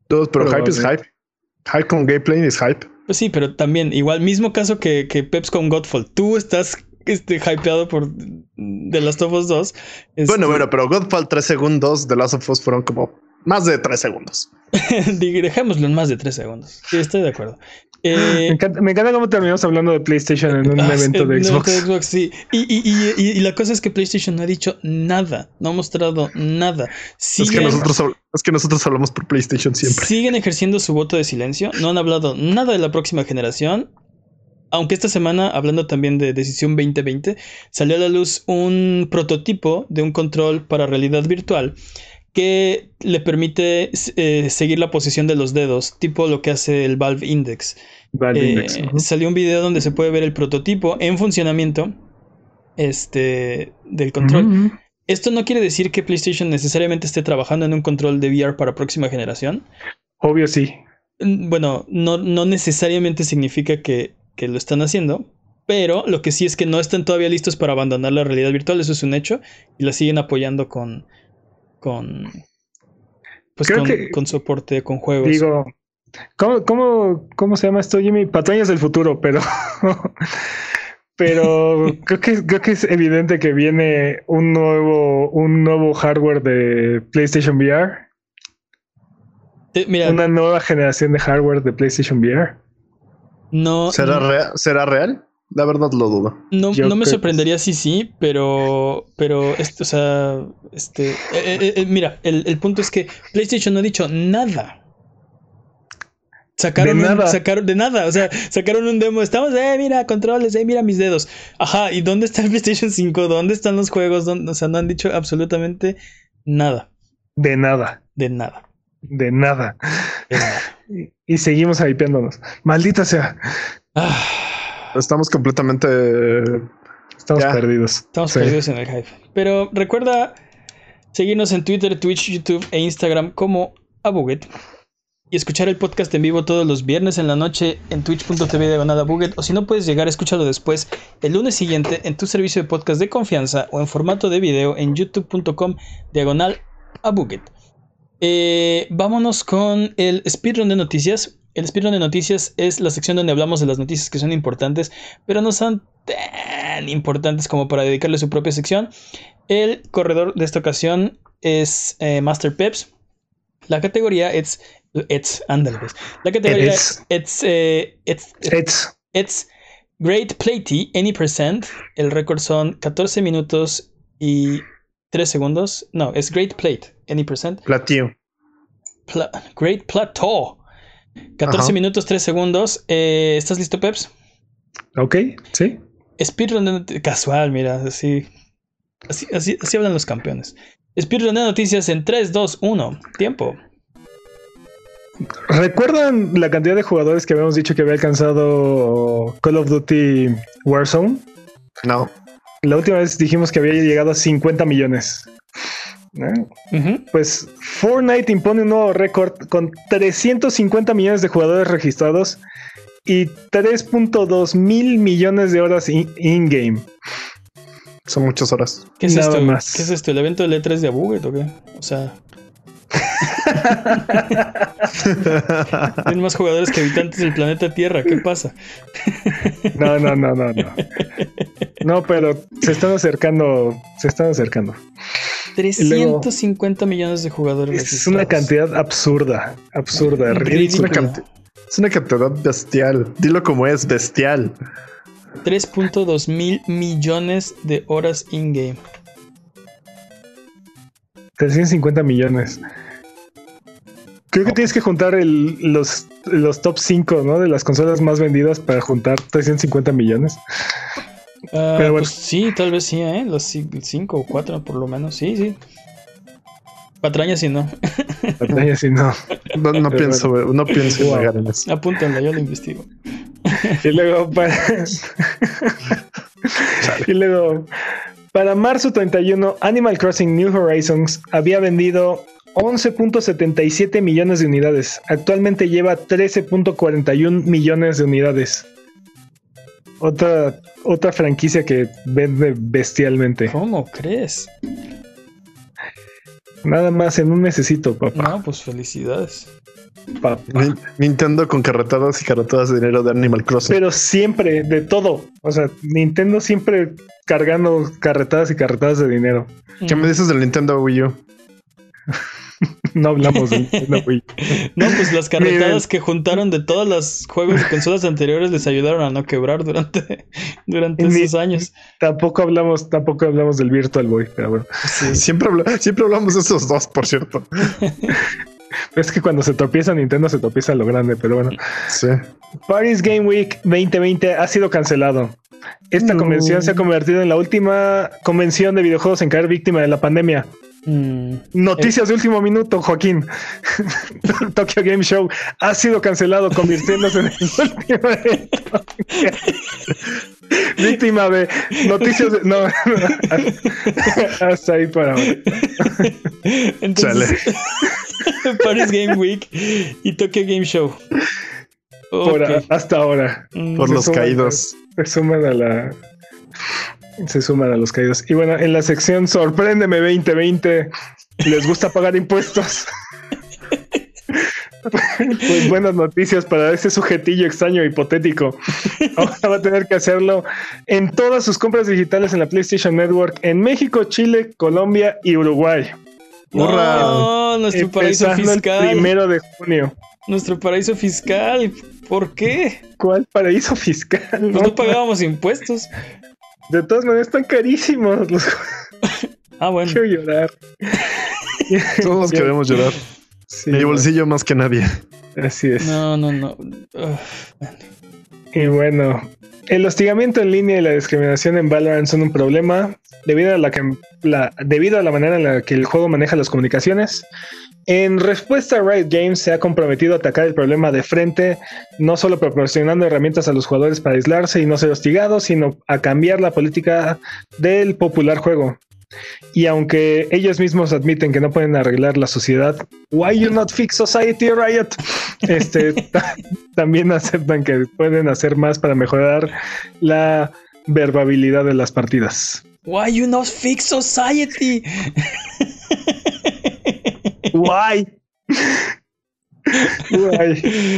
Todos, pero, hype es hype. Hype con gameplay es hype. Pues sí, pero también, igual, mismo caso que, que Peps con Godfall. Tú estás este, hypeado por The Last of Us 2. Bueno, bueno, pero Godfall 3 segundos, The Last of Us fueron como más de 3 segundos. [LAUGHS] Dejémoslo en más de 3 segundos. Sí, estoy de acuerdo. Eh, me, encanta, me, encanta, cómo terminamos hablando de PlayStation en un [LAUGHS] ah, evento de Xbox. Xbox sí. y, y, y, y, la cosa es que PlayStation no ha dicho nada, no ha mostrado nada. es, que nosotros, es que nosotros hablamos por PlayStation siempre. Siguen ejerciendo su voto de silencio, no han hablado nada de la próxima generación. Aunque esta semana, hablando también de Decisión 2020, salió a la luz un prototipo de un control para realidad virtual que le permite eh, seguir la posición de los dedos, tipo lo que hace el Valve Index. Eh, salió un video donde se puede ver el prototipo en funcionamiento este, del control. Esto no quiere decir que PlayStation necesariamente esté trabajando en un control de VR para próxima generación. Obvio sí. Bueno, no, no necesariamente significa que, que lo están haciendo, pero lo que sí es que no están todavía listos para abandonar la realidad virtual, eso es un hecho, y la siguen apoyando con, con, pues con, soporte, con juegos. Digo, ¿cómo, cómo, cómo se llama esto, Jimmy? Patrañas del futuro, pero... [LAUGHS] pero creo que, creo que es evidente que viene un nuevo, un nuevo hardware de PlayStation VR. Eh, mira, una nueva generación de hardware de PlayStation VR. No. ¿Será, Real? ¿Será real? La verdad lo dudo. No, no me sorprendería si sí, pero. Pero, esto, o sea. Este. Eh, eh, eh, mira, el, el, punto es que PlayStation no ha dicho nada. Sacaron de nada. sacaron de nada, o sea, sacaron un demo, estamos, eh, mira, controles, eh, mira mis dedos. Ajá, ¿y dónde está el PlayStation 5? ¿Dónde están los juegos? O sea, no han dicho absolutamente nada. De nada. De nada. De nada. Y, seguimos hypeándonos. Maldita sea. Ah. Estamos completamente. Estamos perdidos. Estamos perdidos en el hype. Pero recuerda seguirnos en Twitter, Twitch, YouTube e Instagram como Abuget. Y escuchar el podcast en vivo todos los viernes en la noche en twitch.tv diagonal Abuget. O si no puedes llegar, escúchalo después el lunes siguiente en tu servicio de podcast de confianza o en formato de video en youtube.com diagonal Abuget. Eh, vámonos con el speedrun de noticias. El speedrun de noticias es la sección donde hablamos de las noticias que son importantes, pero no son tan importantes como para dedicarle su propia sección. El corredor de esta ocasión es eh, Master Peps. La categoría es. It's, pues. La categoría es. It's, eh, it's, it's, it's Great Platey, Any Percent. El récord son 14 minutos y 3 segundos. No, es Great Plate, Any Percent. Plateau. Great Plateau. 14 minutos, 3 segundos. Eh, ¿Estás listo, Peps? Ok, sí. Speedrun casual, mira, así, así, así, así hablan los campeones. Speedrun de noticias en 3, 2, 1. Tiempo. ¿Recuerdan la cantidad de jugadores que habíamos dicho que había alcanzado Call of Duty Warzone? No. La última vez dijimos que había llegado a 50 millones. Pues Fortnite impone un nuevo récord con 350 millones de jugadores registrados y 3.2 mil millones de horas in-game. Son muchas horas. ¿Qué es esto? ¿Qué es esto? ¿El evento de E3 de Abuget o qué? O sea. [LAUGHS] Tienen más jugadores que habitantes del planeta Tierra. ¿Qué pasa? no, no, no, no, no. [LAUGHS] No, pero se están acercando. Se están acercando. 350 millones de jugadores. Es una cantidad absurda, absurda, Es una, cantidad bestial. Dilo como es, bestial. 3.2 mil millones de horas in-game. 350 millones. Creo que tienes que juntar los, los top 5 ¿no? de las consolas más vendidas para juntar 350 millones. Ah, Pero bueno. Pues sí, tal vez sí, ¿eh? Los 5 o 4 por lo menos, sí, sí. Patraña si no. [LAUGHS] Patraña si no. No, pienso, no pienso wow. en eso. Apúntenla, yo lo investigo. y luego para... y luego para marzo 31, Animal Crossing New Horizons había vendido 11.77 millones de unidades. Actualmente lleva 13.41 millones de unidades. Otra, otra franquicia que vende bestialmente. ¿Cómo crees? Nada más en un necesito, papá. No, pues felicidades. Papá. Nintendo con carretadas y carretadas de dinero de Animal Crossing. Pero siempre, de todo. O sea, Nintendo siempre cargando carretadas y carretadas de dinero. ¿Qué me dices del Nintendo Wii U? [LAUGHS] no hablamos de [LAUGHS] No, pues las carretadas que juntaron de todos los juegos y consolas anteriores les ayudaron a no quebrar durante, [LAUGHS] durante esos años. Tampoco hablamos, tampoco hablamos del Virtual Boy, pero bueno. Siempre, siempre hablamos de esos dos, por cierto. [LAUGHS] Es que cuando se tropieza Nintendo se tropieza lo grande, pero bueno. Sí. Paris Game Week 2020 ha sido cancelado. Esta convención se ha convertido en la última convención de videojuegos en caer víctima de la pandemia. Mm. Noticias de último minuto, Joaquín. [LAUGHS] Tokyo Game Show ha sido cancelado, convirtiéndose en el [LAUGHS] último víctima de noticias de... No, [LAUGHS] hasta ahí para ahora. Entonces, Paris Game Week y Tokyo Game Show. hasta ahora. Mm. Por los caídos. Se suman a la se suman a los caídos. Y bueno, en la sección Sorpréndeme 2020, ¿les gusta pagar impuestos? [LAUGHS] pues buenas noticias para ese sujetillo extraño e hipotético. Ahora va a tener que hacerlo en todas sus compras digitales en la PlayStation Network en México, Chile, Colombia y Uruguay. No, nuestro paraíso fiscal. El primero de junio. Nuestro paraíso fiscal. ¿Por qué? ¿Cuál paraíso fiscal? Pues no, pagábamos impuestos. De todas maneras están carísimos los [LAUGHS] Ah, bueno. Quiero llorar. Todos queremos llorar. Mi bolsillo más que nadie. Así es. No, no, no. y bueno, el hostigamiento en línea y la discriminación en Valorant son un problema debido a la, que, debido a la manera en la que el juego maneja las comunicaciones. En respuesta, Riot Games se ha comprometido a atacar el problema de frente, no solo proporcionando herramientas a los jugadores para aislarse y no ser hostigados, sino a cambiar la política del popular juego. Y aunque ellos mismos admiten que no pueden arreglar la sociedad, why you not fix society, Riot? Este, [LAUGHS] también [LAUGHS] aceptan que pueden hacer más para mejorar la verbabilidad de las partidas. Why you not fix society? why?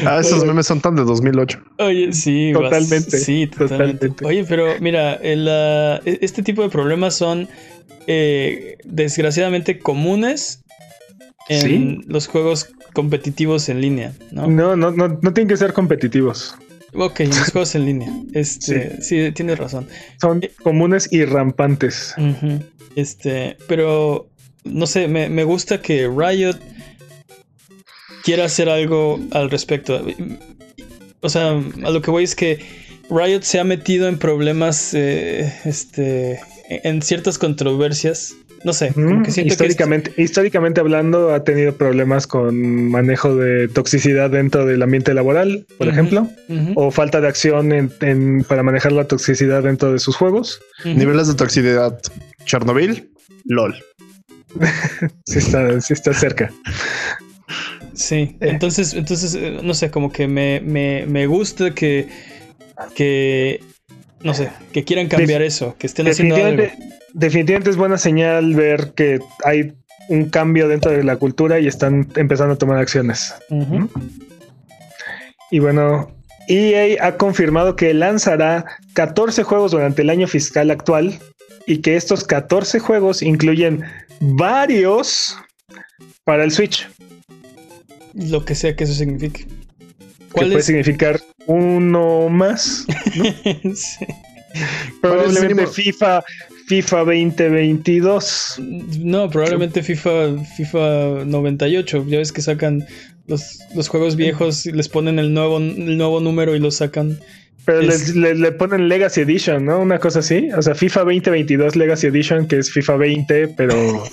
Ah, esos memes son tan de 2008. Oye, sí, totalmente. sí, totalmente. Oye, pero mira, e, este tipo de problemas son eh, desgraciadamente comunes en los juegos competitivos en línea, ¿no? No, no, no, no tienen que ser competitivos. Ok, en los juegos en línea. Este, sí. tienes razón. Son eh, comunes y rampantes. Este, pero no sé, me, me, gusta que Riot quiera hacer algo al respecto. O sea, a lo que voy es que Riot se ha metido en problemas eh, este, en ciertas controversias. No sé, históricamente, históricamente hablando, ha tenido problemas con manejo de toxicidad dentro del ambiente laboral, por ejemplo, o falta de acción en, para manejar la toxicidad dentro de sus juegos. Niveles de toxicidad: Chernobyl, LOL. [LAUGHS] sí, está, sí está cerca. Sí, eh. entonces, entonces, eh, no sé, como que me, me, me gusta que, que no sé, que quieran cambiar eso, que estén haciendo algo. Definitivamente es buena señal ver que hay un cambio dentro de la cultura y están empezando a tomar acciones. Y bueno, EA ha confirmado que lanzará 14 juegos durante el año fiscal actual y que estos 14 juegos incluyen varios para el Switch. Lo que sea que eso signifique. ¿Cuál puede significar uno más. [LAUGHS] Probablemente FIFA, FIFA 2022. No, probablemente FIFA, FIFA 98. Ya ves que sacan los, los juegos viejos y les ponen el nuevo, el nuevo número y lo sacan. Pero le, ponen Legacy Edition, ¿no? Una cosa así. O sea, FIFA 2022 Legacy Edition, que es FIFA 20, pero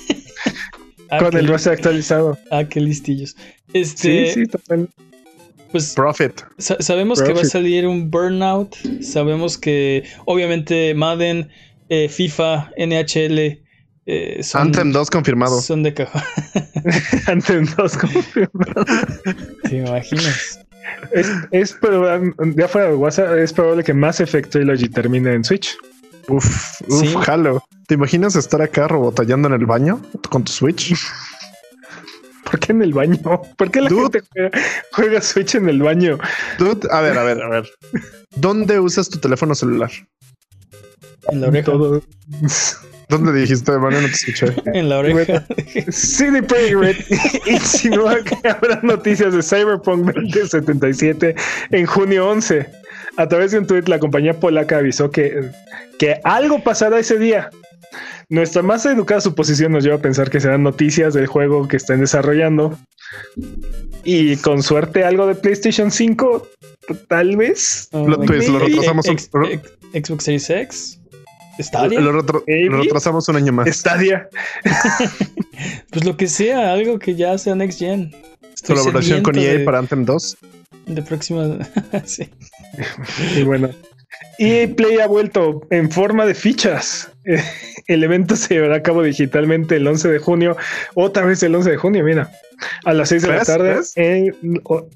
[LAUGHS] ah, con el roster actualizado. Ah, qué listillos. Este, sí, sí, totalmente. Pues Profit. sabemos que va a salir un Burnout. Sabemos que obviamente Madden, eh, FIFA, NHL. Eh, son, Anthem 2 confirmado. Son de cajón. [LAUGHS] Anthem 2 confirmado. ¿Te imaginas? Es, es probable, ya fuera de WhatsApp, es probable que Mass Effect Trilogy termine en Switch. Uf, uf, jalo. ¿Te imaginas estar acá robotallando en el baño con tu Switch? [LAUGHS] ¿Por qué en el baño? [LAUGHS] ¿Por qué la gente juega, Switch en el baño? Dude, a ver, a ver, a ver. ¿Dónde usas tu teléfono celular? En la oreja. [LAUGHS] ¿Dónde dijiste, hermano? No te escuché. [LAUGHS] En la oreja. CD Projekt insinúa que habrá noticias de Cyberpunk 2077 en junio 11. A través de un tweet, la compañía polaca avisó que, que algo pasará ese día. Nuestra más educada suposición nos lleva a pensar que serán noticias del juego que estén desarrollando. Y con suerte algo de PlayStation 5, tal vez. Oh, lo, retrasamos un... Xbox Series X. Stadia. Lo, retrasamos un año más. Stadia. [LAUGHS] pues lo que sea, algo que ya sea Next Gen. Colaboración con EA para Anthem 2. De próxima. [LAUGHS] sí. Y bueno. EA Play ha vuelto en forma de fichas. [LAUGHS] El evento se llevará a cabo digitalmente el 11 de junio. Otra vez el 11 de junio, mira. A las 6 de la tarde.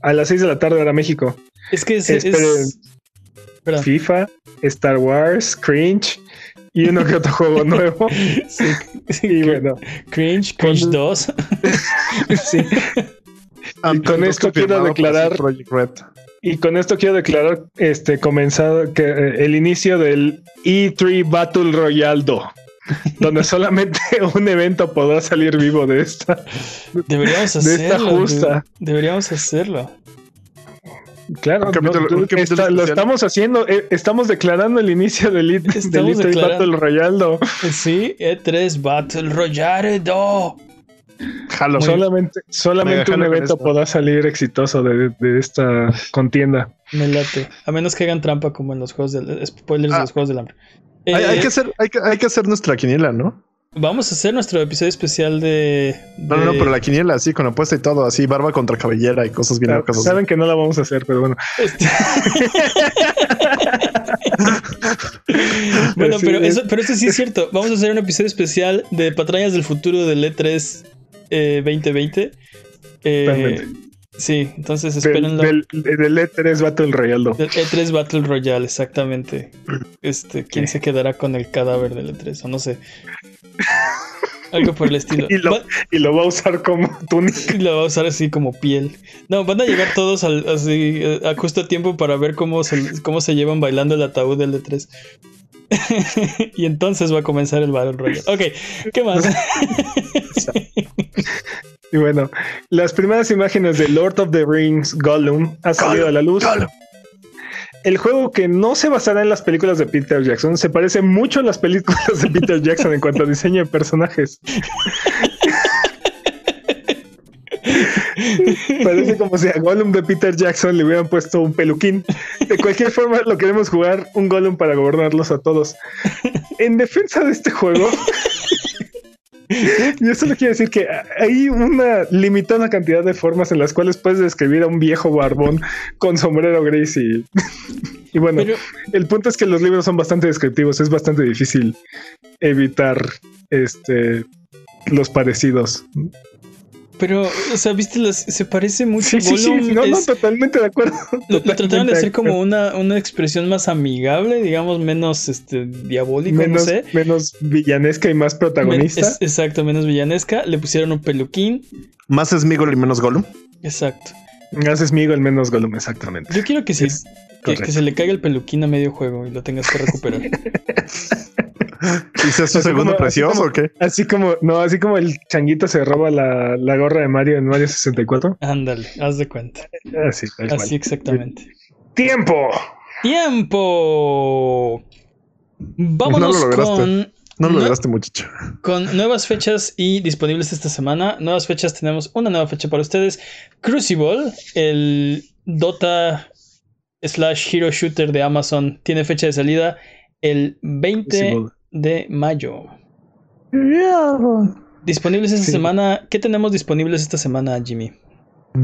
a las 6 de la tarde hora México. Es que es, FIFA, Star Wars, Cringe y uno que otro juego [LAUGHS] nuevo. Sí, y bueno. Cringe, Cringe 2. [LAUGHS] sí. Y con esto quiero declarar. Y con esto quiero declarar este comenzado que eh, el inicio del E3 Battle Royale 2. [LAUGHS] donde solamente [LAUGHS] un evento podrá salir vivo de esta. Deberíamos hacerlo. justa. Deberíamos hacerlo. Claro, lo estamos haciendo, eh, estamos declarando el inicio del, E3 Battle Royale. Sí, E3 Battle Royale. Solamente, solamente un evento podrá salir exitoso de, esta contienda. Me late. A menos que hagan trampa como en los juegos del spoilers de ah. los juegos del hambre. Hay, que eh, hacer, hay, que, hay que hacer nuestra quiniela, ¿no? Vamos a hacer nuestro episodio especial de, No, no, no, pero la quiniela así, con apuesta y todo, así, barba contra cabellera y cosas bien locas. Saben que no la vamos a hacer, pero bueno. Este- [LAUGHS] bueno, pero eso, pero eso sí es cierto. Vamos a hacer un episodio especial de patrañas del futuro del E3 2020. Eh, sí, entonces espérenlo. Del, E3 Battle Royale. Del E3 Battle Royale, exactamente. Este, ¿quién se quedará con el cadáver del E3? O no sé. Algo por el estilo. [LAUGHS] y, lo, va a usar como túnica. [LAUGHS] Y lo va a usar así como piel. No, van a llegar todos así, a justo tiempo para ver cómo se, cómo se llevan bailando el ataúd del E3. [LAUGHS] y entonces va a comenzar el Battle Royale. Ok, ¿qué más? Y bueno, las primeras imágenes de Lord of the Rings Gollum han salido a la luz. El juego que no se basará en las películas de Peter Jackson se parece mucho a las películas de Peter Jackson en cuanto a diseño de personajes. Parece como si a Gollum de Peter Jackson le hubieran puesto un peluquín. De cualquier forma, lo queremos jugar un Gollum para gobernarlos a todos. En defensa de este juego, [LAUGHS] yo solo quiero decir que hay una limitada cantidad de formas en las cuales puedes describir a un viejo barbón con sombrero gris y, [LAUGHS] y bueno, el punto es que los libros son bastante descriptivos, es bastante difícil evitar este los parecidos. Pero, o sea, viste, se parece mucho. Sí, sí, no, no, totalmente de acuerdo. [LAUGHS] Lo, trataron de hacer como una, una, expresión más amigable, digamos, menos este diabólico, menos, no sé. Menos villanesca y más protagonista. exacto, menos villanesca. Le pusieron un peluquín. Más Smigol y menos Gollum. Exacto. Más Smigol, menos Gollum, exactamente. Yo quiero que, sí, que se le caiga el peluquín a medio juego y lo tengas que recuperar. [LAUGHS] ¿Y su segundo precioso o qué? Así como, no, así como el changuito se roba la, la gorra de Mario en Mario 64. Ándale, haz de cuenta. Así, así exactamente. ¡Tiempo! ¡Tiempo! Vámonos con. No lo lograste, muchacho. Con nuevas fechas y disponibles esta semana. Nuevas fechas, tenemos una nueva fecha para ustedes. Crucible, el Dota slash Hero Shooter de Amazon, tiene fecha de salida el 20 de mayo. Disponibles esta semana. ¿Qué tenemos disponibles esta semana, Jimmy?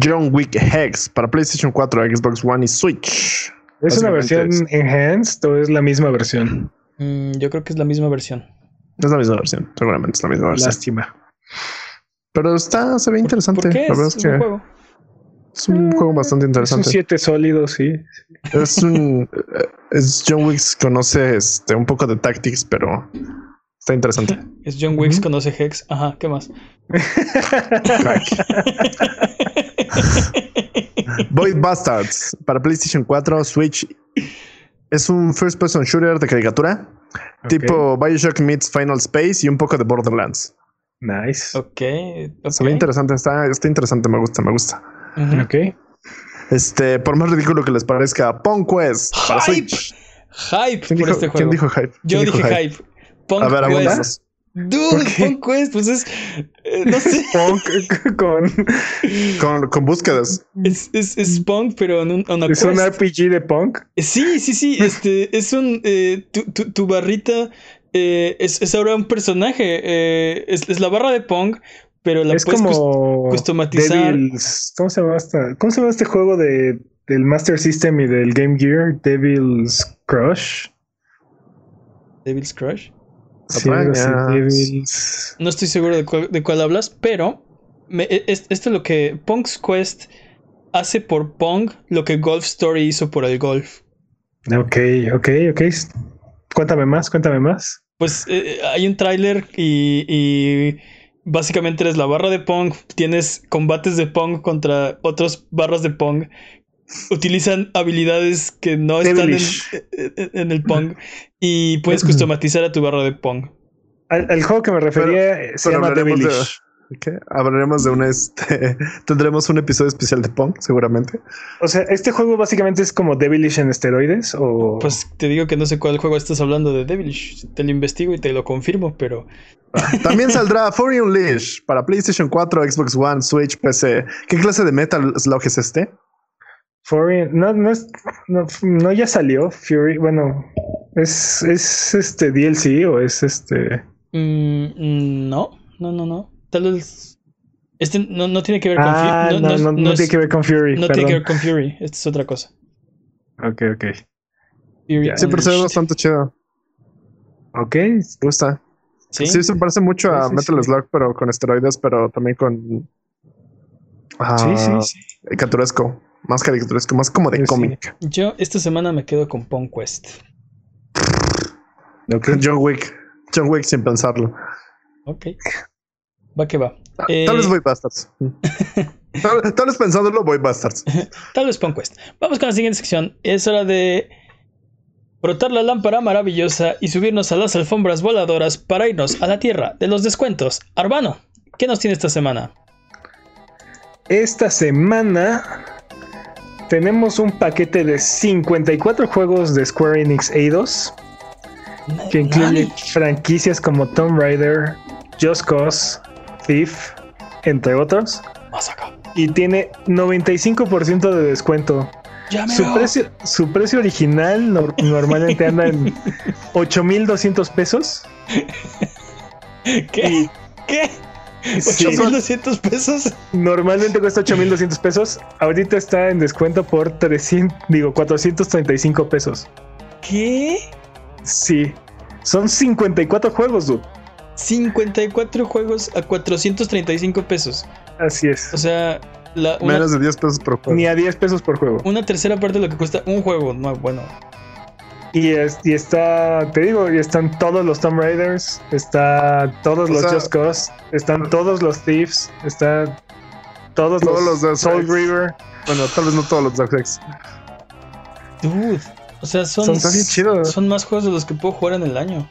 John Wick Hex para PlayStation 4, Xbox One y Switch. ¿Es una versión enhanced o es la misma versión? Mm, yo creo que es la misma versión. Es la misma versión, seguramente es la misma versión. Lástima. Pero está, se ve interesante. ¿Por qué? es, un juego. es un juego bastante interesante. Son siete sólidos, sí. Es un [LAUGHS] es John Wicks conoce este un poco de tactics, pero está interesante. [LAUGHS] Es John Wicks conoce Hex. Ajá, ¿qué más? [LAUGHS] Void Bastards para PlayStation 4, Switch. Es un first person shooter de caricatura. Tipo Bioshock meets Final Space y un poco de Borderlands. Nice. Ok. okay. Se ve interesante, está, está interesante, me gusta, me gusta. Ok. Este, por más ridículo que les parezca, Pong Quest para Switch. Hype por este juego. ¿Quién dijo hype? Yo dije hype. Pong Quest. Dude, Pong Quest, pues es. Eh, no sé. [LAUGHS] Punk [LAUGHS] con, con, con, búsquedas. Es, es, es Punk, pero en un, una ¿Es un RPG de Punk? Sí, sí, sí. [LAUGHS] Este, es un. Eh, tu, tu, tu, barrita eh, es, es, ahora un personaje. Es, es, la barra de Pong, pero la es puedes como customizar. ¿Cómo se llama esta? ¿Cómo se llama este juego de del Master System y del Game Gear? Devil's Crush. Devil's Crush. Sí, Devil's... No estoy seguro de cuál, de cuál hablas, pero e, esto es lo que Punk's Quest hace por Pong lo que Golf Story hizo por el golf. Ok, ok, ok. Cuéntame más, cuéntame más. Pues eh, hay un tráiler y básicamente eres la barra de Pong, tienes combates de Pong contra otros barras de Pong. Utilizan habilidades que no están en, el Pong y puedes customizar a tu barra de Pong. el juego que me refería se llama Devilish. Hablaremos de un este. [LAUGHS] Tendremos un episodio especial de Pong, seguramente. O sea, este juego básicamente es como Devilish en esteroides. O. Pues te digo que no sé cuál juego estás hablando de Devilish. Te lo investigo y te lo confirmo, pero. Ah, también [LAUGHS] saldrá Furry Unleashed para PlayStation 4, Xbox One, Switch, PC. ¿Qué clase de Metal Slug es este? Fury, no, no, es, no, ya salió Fury. Bueno, es, es este DLC o es este. Mm, no, no, no, no. Tal vez. Este no, no tiene que ver con ah, Fury. No, no, no, tiene que ver con Fury. No tiene que ver con Fury. Esta es otra cosa. Ok, ok. Fury sí, pero se ve bastante chido. Ok. Gusta. Sí, sí se parece mucho a Metal Slug, pero con esteroides, pero también con. sí, sí, sí. Caricaturesco. Más caricaturesco, más como de cómic. Yo esta semana me quedo con Pong Quest. John Wick. John Wick sin pensarlo. Ok. Va que va. Ah, tal vez eh, voy Bastards. [LAUGHS] tal, vez pensándolo, voy Bastards. [LAUGHS] tal vez Pong Quest. Vamos con la siguiente sección. Es hora de frotar la lámpara maravillosa y subirnos a las alfombras voladoras para irnos a la tierra de los descuentos. Arbano, ¿qué nos tiene esta semana? Esta semana tenemos un paquete de 54 juegos de Square Enix Eidos que incluye franquicias como Tomb Raider, Just Cause, Thief, entre otros. Y tiene 95% de descuento. Su precio, su precio original [LAUGHS] normalmente anda en 8200 pesos. ¿Qué? ¿Qué? 8200 pesos. Normalmente cuesta 8200 pesos. Ahorita está en descuento por 300, digo, 435 pesos. ¿Qué? Sí. Son 54 juegos, dude. 54 juegos a 435 pesos. Así es. O sea, menos de 10 pesos por juego. Ni a 10 pesos por juego. Una tercera parte de lo que cuesta un juego. No, bueno. Y, y está, te digo, y están todos los Tomb Raiders, está todos los Just Cause, están todos los Thieves, están todos, los, de Soul River. Bueno, tal vez no todos los Dark. Dude, o sea, son, son, son más juegos de los que puedo jugar en el año.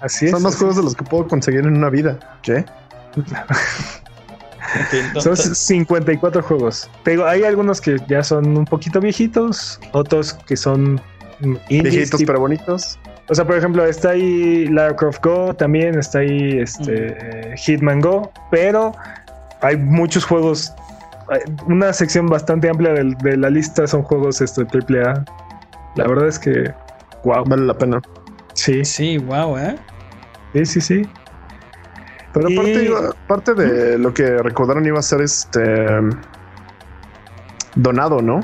Así es. Son más juegos de los que puedo conseguir en una vida. ¿Qué? son 54 juegos. Pero hay algunos que ya son un poquito viejitos, otros que son viejitos pero bonitos. O sea, por ejemplo, está ahí Lara Croft Go, también está ahí este Hitman Go, pero hay muchos juegos. Una sección bastante amplia de, la lista son juegos este, AAA. La verdad es que, wow. Vale la pena. Sí. Sí, wow, ¿eh? Sí, sí, sí. Pero aparte, de lo que recordaron iba a ser este donado, ¿no?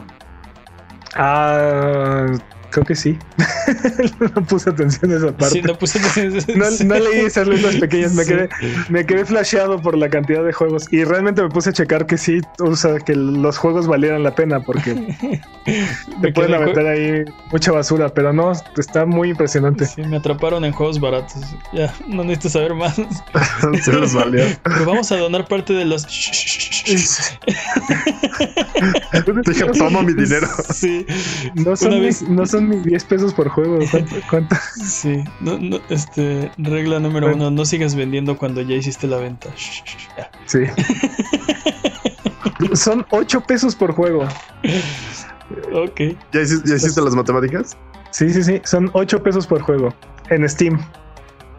Ah, Creo que sí. [LAUGHS] no puse atención a esa parte. Sí, no puse atención. no, no, leí esas letras pequeñas. Me, quedé, me quedé flasheado por la cantidad de juegos. Y realmente me puse a checar que sí, o sea, que los juegos valieran la pena porque [LAUGHS] te pueden aventar ahí mucha basura. Pero no, está muy impresionante. Sí, me atraparon en juegos baratos. Ya, no necesito saber más. [LAUGHS] se los valió. Pero vamos a donar parte de los. Dije, toma mi dinero. Sí. No son, no son 10 pesos por juego. ¿Cuánto? [LAUGHS] Sí, no, no, este, regla número uno, no sigas vendiendo cuando ya hiciste la venta. Sí. [LAUGHS] Son 8 pesos por juego. Ok. ¿Ya hiciste, las matemáticas? Sí, sí, sí. Son 8 pesos por juego en Steam.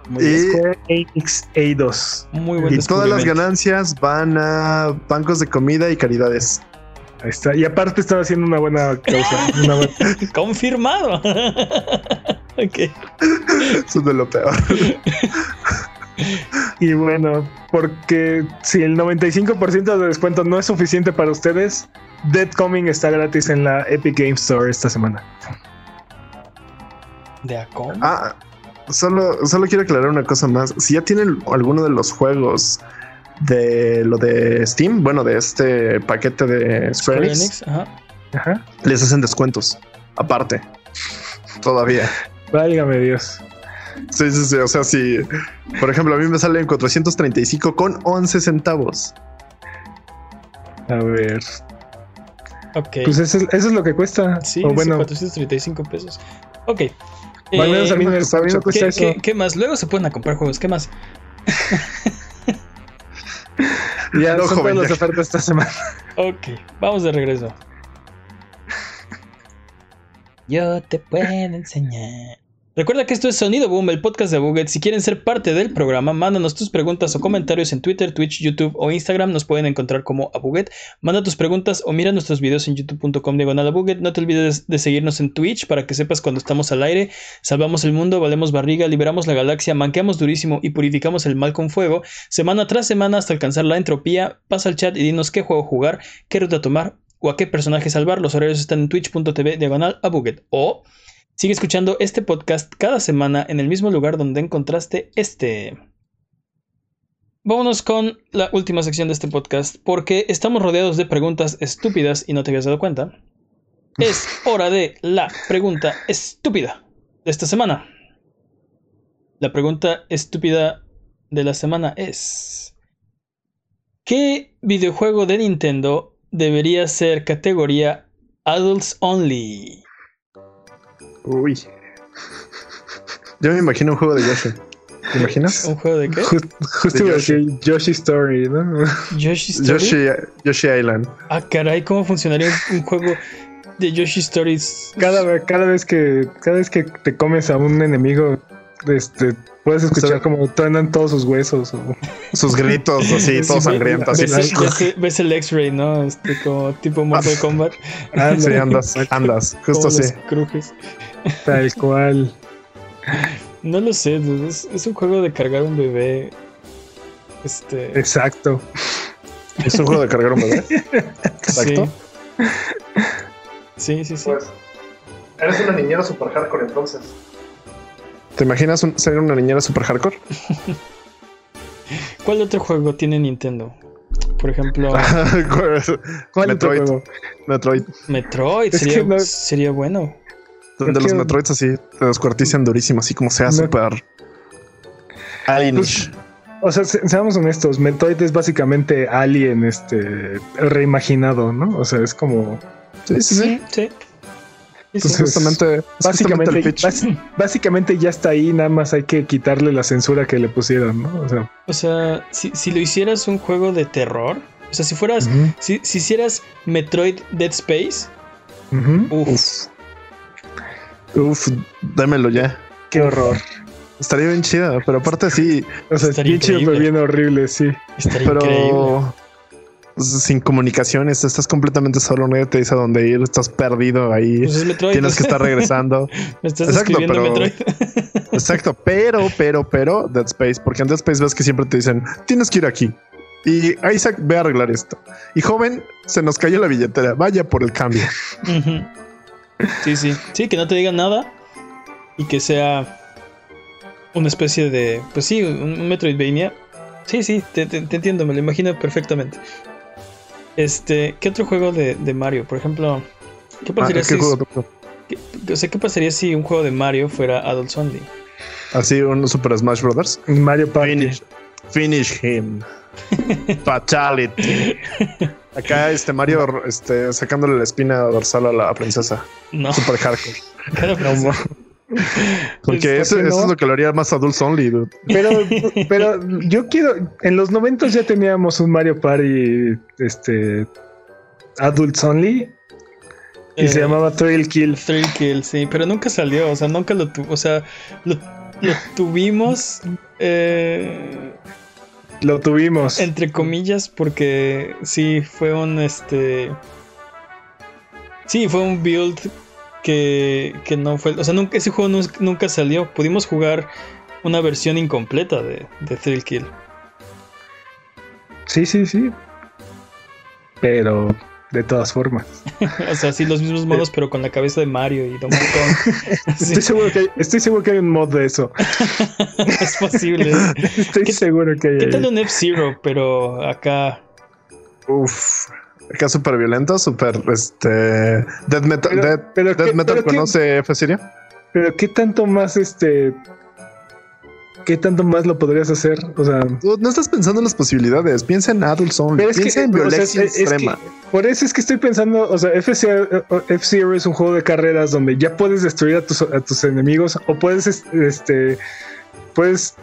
Muy y A2. Muy buen Y todas las ganancias van a bancos de comida y caridades. Ahí está. Y aparte estaba haciendo una buena causa. [LAUGHS] Confirmado. [LAUGHS] ok. Eso es de lo peor. y bueno, porque si el 95% de descuento no es suficiente para ustedes, Dead Coming está gratis en la Epic Game Store esta semana. ¿De acuerdo? Ah, solo, solo quiero aclarar una cosa más. Si ya tienen alguno de los juegos de lo de Steam, bueno, de este paquete de Square, Enix, les hacen descuentos aparte. Todavía. Válgame Dios. Sí, sí, sí. O sea, si, por ejemplo, a mí me salen 435 con 11 centavos. A ver. Ok. Pues eso, es lo que cuesta. Sí, o bueno. 435 pesos. Ok. a mí, ¿Qué, ¿Qué, más? Luego se pueden comprar juegos. ¿Qué más? [LAUGHS] [LAUGHS] ya no, son todas las ofertas esta semana. Ok, vamos de regreso. Yo te puedo enseñar. Recuerda que esto es Sonido Boom, el podcast de Buget. Si quieren ser parte del programa, mándanos tus preguntas o comentarios en Twitter, Twitch, YouTube o Instagram. Nos pueden encontrar como Abuget. Manda tus preguntas o mira nuestros videos en youtube.com diagonal. No te olvides de seguirnos en Twitch para que sepas cuando estamos al aire. Salvamos el mundo, valemos barriga, liberamos la galaxia, manqueamos durísimo y purificamos el mal con fuego. Semana tras semana hasta alcanzar la entropía. Pasa al chat y dinos qué juego jugar, qué ruta tomar o a qué personaje salvar. Los horarios están en twitch.tv diagonal Abuget. O Sigue escuchando este podcast cada semana en el mismo lugar donde encontraste este. Vámonos con la última sección de este podcast porque estamos rodeados de preguntas estúpidas y no te habías dado cuenta. Es [LAUGHS] hora de la pregunta estúpida de esta semana. La pregunta estúpida de la semana es... ¿Qué videojuego de Nintendo debería ser categoría Adults Only? Uy. Yo me imagino un juego de Yoshi. ¿Te imaginas? ¿Un juego de qué? justo iba a decir Yoshi Story, ¿no? Yoshi Story. Yoshi, Island. Ah, caray, ¿cómo funcionaría un, juego de Yoshi Stories? Cada, cada vez que cada vez que te comes a un enemigo, este, puedes escuchar como truenan todos sus huesos o sus gritos así, [LAUGHS] todos sangrientos. Ves, ves, el X-ray, ¿no? Este como tipo [LAUGHS] Mortal Kombat. Ah, sí, andas, andas, justo así. Crujes. Tal cual. No lo sé, es, un juego de cargar un bebé. Este. Exacto. Es un juego de cargar un bebé. [LAUGHS] Exacto. Sí, sí, sí. Pues, eres una niñera super hardcore entonces. ¿Te imaginas ser una niñera super hardcore? [LAUGHS] ¿Cuál otro juego tiene Nintendo? Por ejemplo. [LAUGHS] ¿Cuál Metroid. Juego? Metroid. Metroid sería, sería bueno. Donde los Metroids así te descuartizan durísimo, así como sea súper. Pues, o sea, seamos honestos, Metroid es básicamente Alien este reimaginado, ¿no? O sea, es como. Sí, sí, sí. sí. Justamente, básicamente, básicamente ya está ahí, nada más hay que quitarle la censura que le pusieron, ¿no? O sea, o sea si, si lo hicieras un juego de terror, o sea, si fueras, si, si, hicieras Metroid Dead Space, uff, Uf, dámelo ya. Qué horror. Estaría bien chida, pero aparte sí. O sea, bien chido, pero bien horrible, sí. Estaría pero sin comunicaciones, estás completamente solo, nadie te dice a dónde ir, estás perdido ahí. Pues tienes que estar regresando. [LAUGHS] exacto, pero, [LAUGHS] exacto, pero, pero, pero, Dead Space, porque en Dead Space ves que siempre te dicen, tienes que ir aquí. Y Isaac, ve a arreglar esto. Y joven, se nos cayó la billetera, vaya por el cambio. Sí, sí. Sí, que no te digan nada y que sea una especie de. Pues sí, un, Metroidvania. Sí, sí, te, entiendo, me lo imagino perfectamente. Este, ¿qué otro juego de, Mario? Por ejemplo, ¿qué ah, pasaría si. ¿qué, ¿qué pasaría si un juego de Mario fuera Adults Only? Así, un Super Smash Brothers. Mario Party. finish him. [LAUGHS] Fatality. Acá este Mario este, sacándole la espina dorsal a la princesa. No. Super hardcore. Porque eso, es lo que lo haría más adults only, Pero, [LAUGHS] pero yo quiero. En los 90 ya teníamos un Mario Party este adults only. Y se eh, llamaba Trail Kill. Trail Kill, sí, pero nunca salió, o sea, nunca lo tuvo, o sea, lo, lo tuvimos eh, lo tuvimos. Entre comillas, porque sí, fue un este. Sí, fue un build que, que no fue. O sea, nunca, ese juego nunca salió. Pudimos jugar una versión incompleta de, de Thrill Kill. Sí, sí, sí. Pero de todas formas. [LAUGHS] o sea, sí, los mismos modos, pero con la cabeza de Mario y Donkey Kong. [LAUGHS] estoy, seguro que hay, estoy seguro que hay un mod de eso. [LAUGHS] es posible. estoy seguro que hay. ¿Qué tal un F-Zero? Pero acá. Uf. Acá súper violento, súper este. Death Metal, pero, Death, Metal conoce F-Zero. Pero qué tanto más este ¿qué tanto más lo podrías hacer? O sea, no estás pensando en las posibilidades, piensa en Adult Only, piensa en violencia extrema. por eso es que estoy pensando, o sea, F-Zero es un juego de carreras donde ya puedes destruir a tus, a tus enemigos o puedes, este, puedes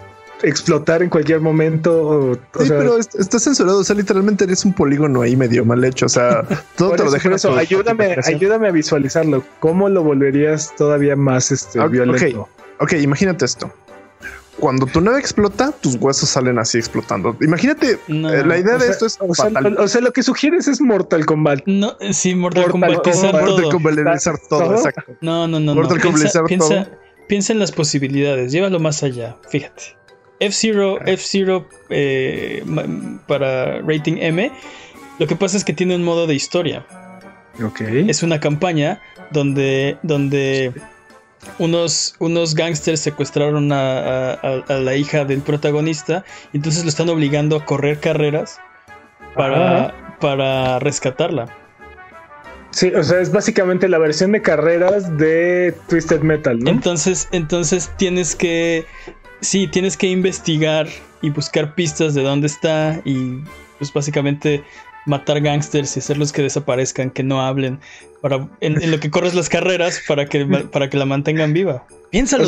explotar en cualquier momento. sí, pero está censurado. O sea, literalmente eres un polígono ahí medio mal hecho. O sea, [LAUGHS] todo te lo dejan. Eso, ayúdame, ayúdame a visualizarlo. ¿Cómo lo volverías todavía más este, violento? Ok, imagínate esto. Cuando tu nave explota, tus huesos salen así explotando. Imagínate, eh, la idea de esto es. O sea, lo que sugieres es Mortal Kombat. No, sí, Mortal, Kombat. Mortal Kombat todo, exacto. No, no, no. Mortal no. Piensa, piensa, piensa en las posibilidades. Llévalo más allá. Fíjate. F-Zero, F-Zero eh, para rating M, lo que pasa es que tiene un modo de historia. Ok. Es una campaña donde, donde unos, unos gangsters secuestraron a, la hija del protagonista y entonces lo están obligando a correr carreras para, para rescatarla. Sí, o sea, es básicamente la versión de carreras de Twisted Metal, ¿no? Entonces, entonces tienes que sí, tienes que investigar y buscar pistas de dónde está y pues básicamente matar gangsters y hacerlos que desaparezcan, que no hablen, para en, lo que corres las carreras para que, para que la mantengan viva. Piénsalo.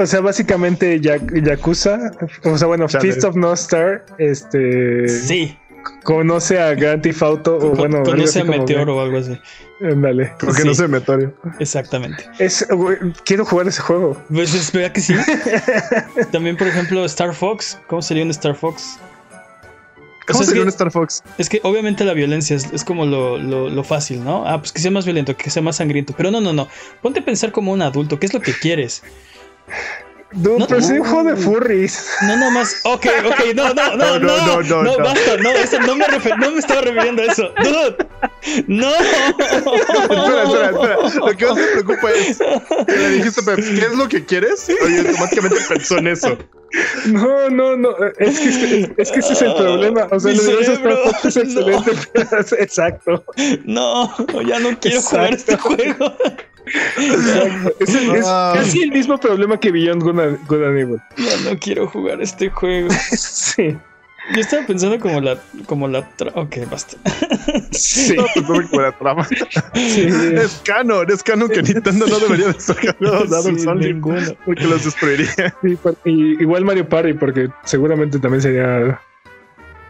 O sea, básicamente Yakuza, o sea, bueno, Fist of No Star, este... Sí conoce a Grand Theft Auto o bueno conoce a Meteoro o algo así dale porque no sé Meteoro exactamente es quiero jugar ese juego pues espera que sí [LAUGHS] también por ejemplo Star Fox cómo sería un Star Fox ¿Cómo sería un Star Fox? Es que obviamente la violencia es, como lo, lo, fácil, ¿no? Ah, pues que sea más violento, que sea más sangriento. Pero no, no, no. Ponte a pensar como un adulto. ¿Qué es lo que quieres? No, pero soy un juego de furries. No, no más. [LAUGHS] Ok, ok, no, no, no, no, no, no, no, basta, no, eso no me no me estaba refiriendo a eso. Dude, no. espera, espera, espera. Lo que más me preocupa es que le dijiste, ¿qué es lo que quieres? Oye, automáticamente pensó en eso. No, no, no. Es que, es, que ese es el problema. O sea, el universo es excelente. Pero, exacto. No, ya no quiero jugar este juego. Es, casi el mismo problema que Beyond Good and, Evil. Ya no quiero jugar este juego. sí. Yo estaba pensando como la, como la trama. Ok, basta. Sí. No, pues como la trama. Sí. Es canon, es canon que Nintendo no debería de sacar sí, ninguno. porque los destruiría. Sí, igual Mario Party, porque seguramente también sería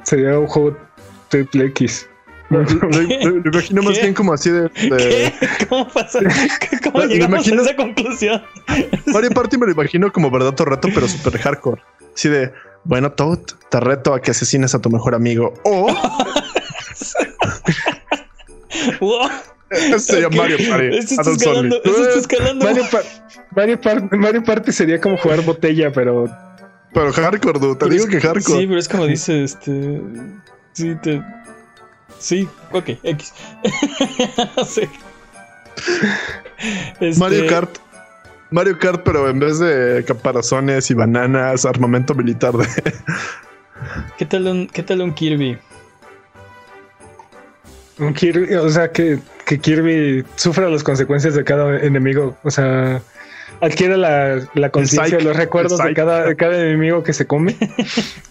sería un juego triple X. [LAUGHS] Lo, imagino más bien como así de. ¿Cómo pasa? [LAUGHS] ¿Cómo llegamos a esa conclusión? [LAUGHS] Mario Party me lo imagino como verdadero reto, pero súper hardcore. Así de, bueno, Toad, te reto a que asesines a tu mejor amigo. O. wow. Ese sería Mario Party. Esto está escalando. Esto está escalando. Mario, Mario, Party sería como jugar botella, pero. Pero hardcore, dude. Te digo que hardcore. Sí, pero es como dice este. Sí, te Sí, ok, X. [LAUGHS] sí. Este, Mario Kart. Mario Kart, pero en vez de caparazones y bananas, armamento militar de. [LAUGHS] ¿Qué tal un, qué tal un Kirby? Un Kirby, o sea, que, que Kirby sufra las consecuencias de cada enemigo. O sea, adquiere la, la conciencia, los recuerdos de cada, de cada enemigo que se come.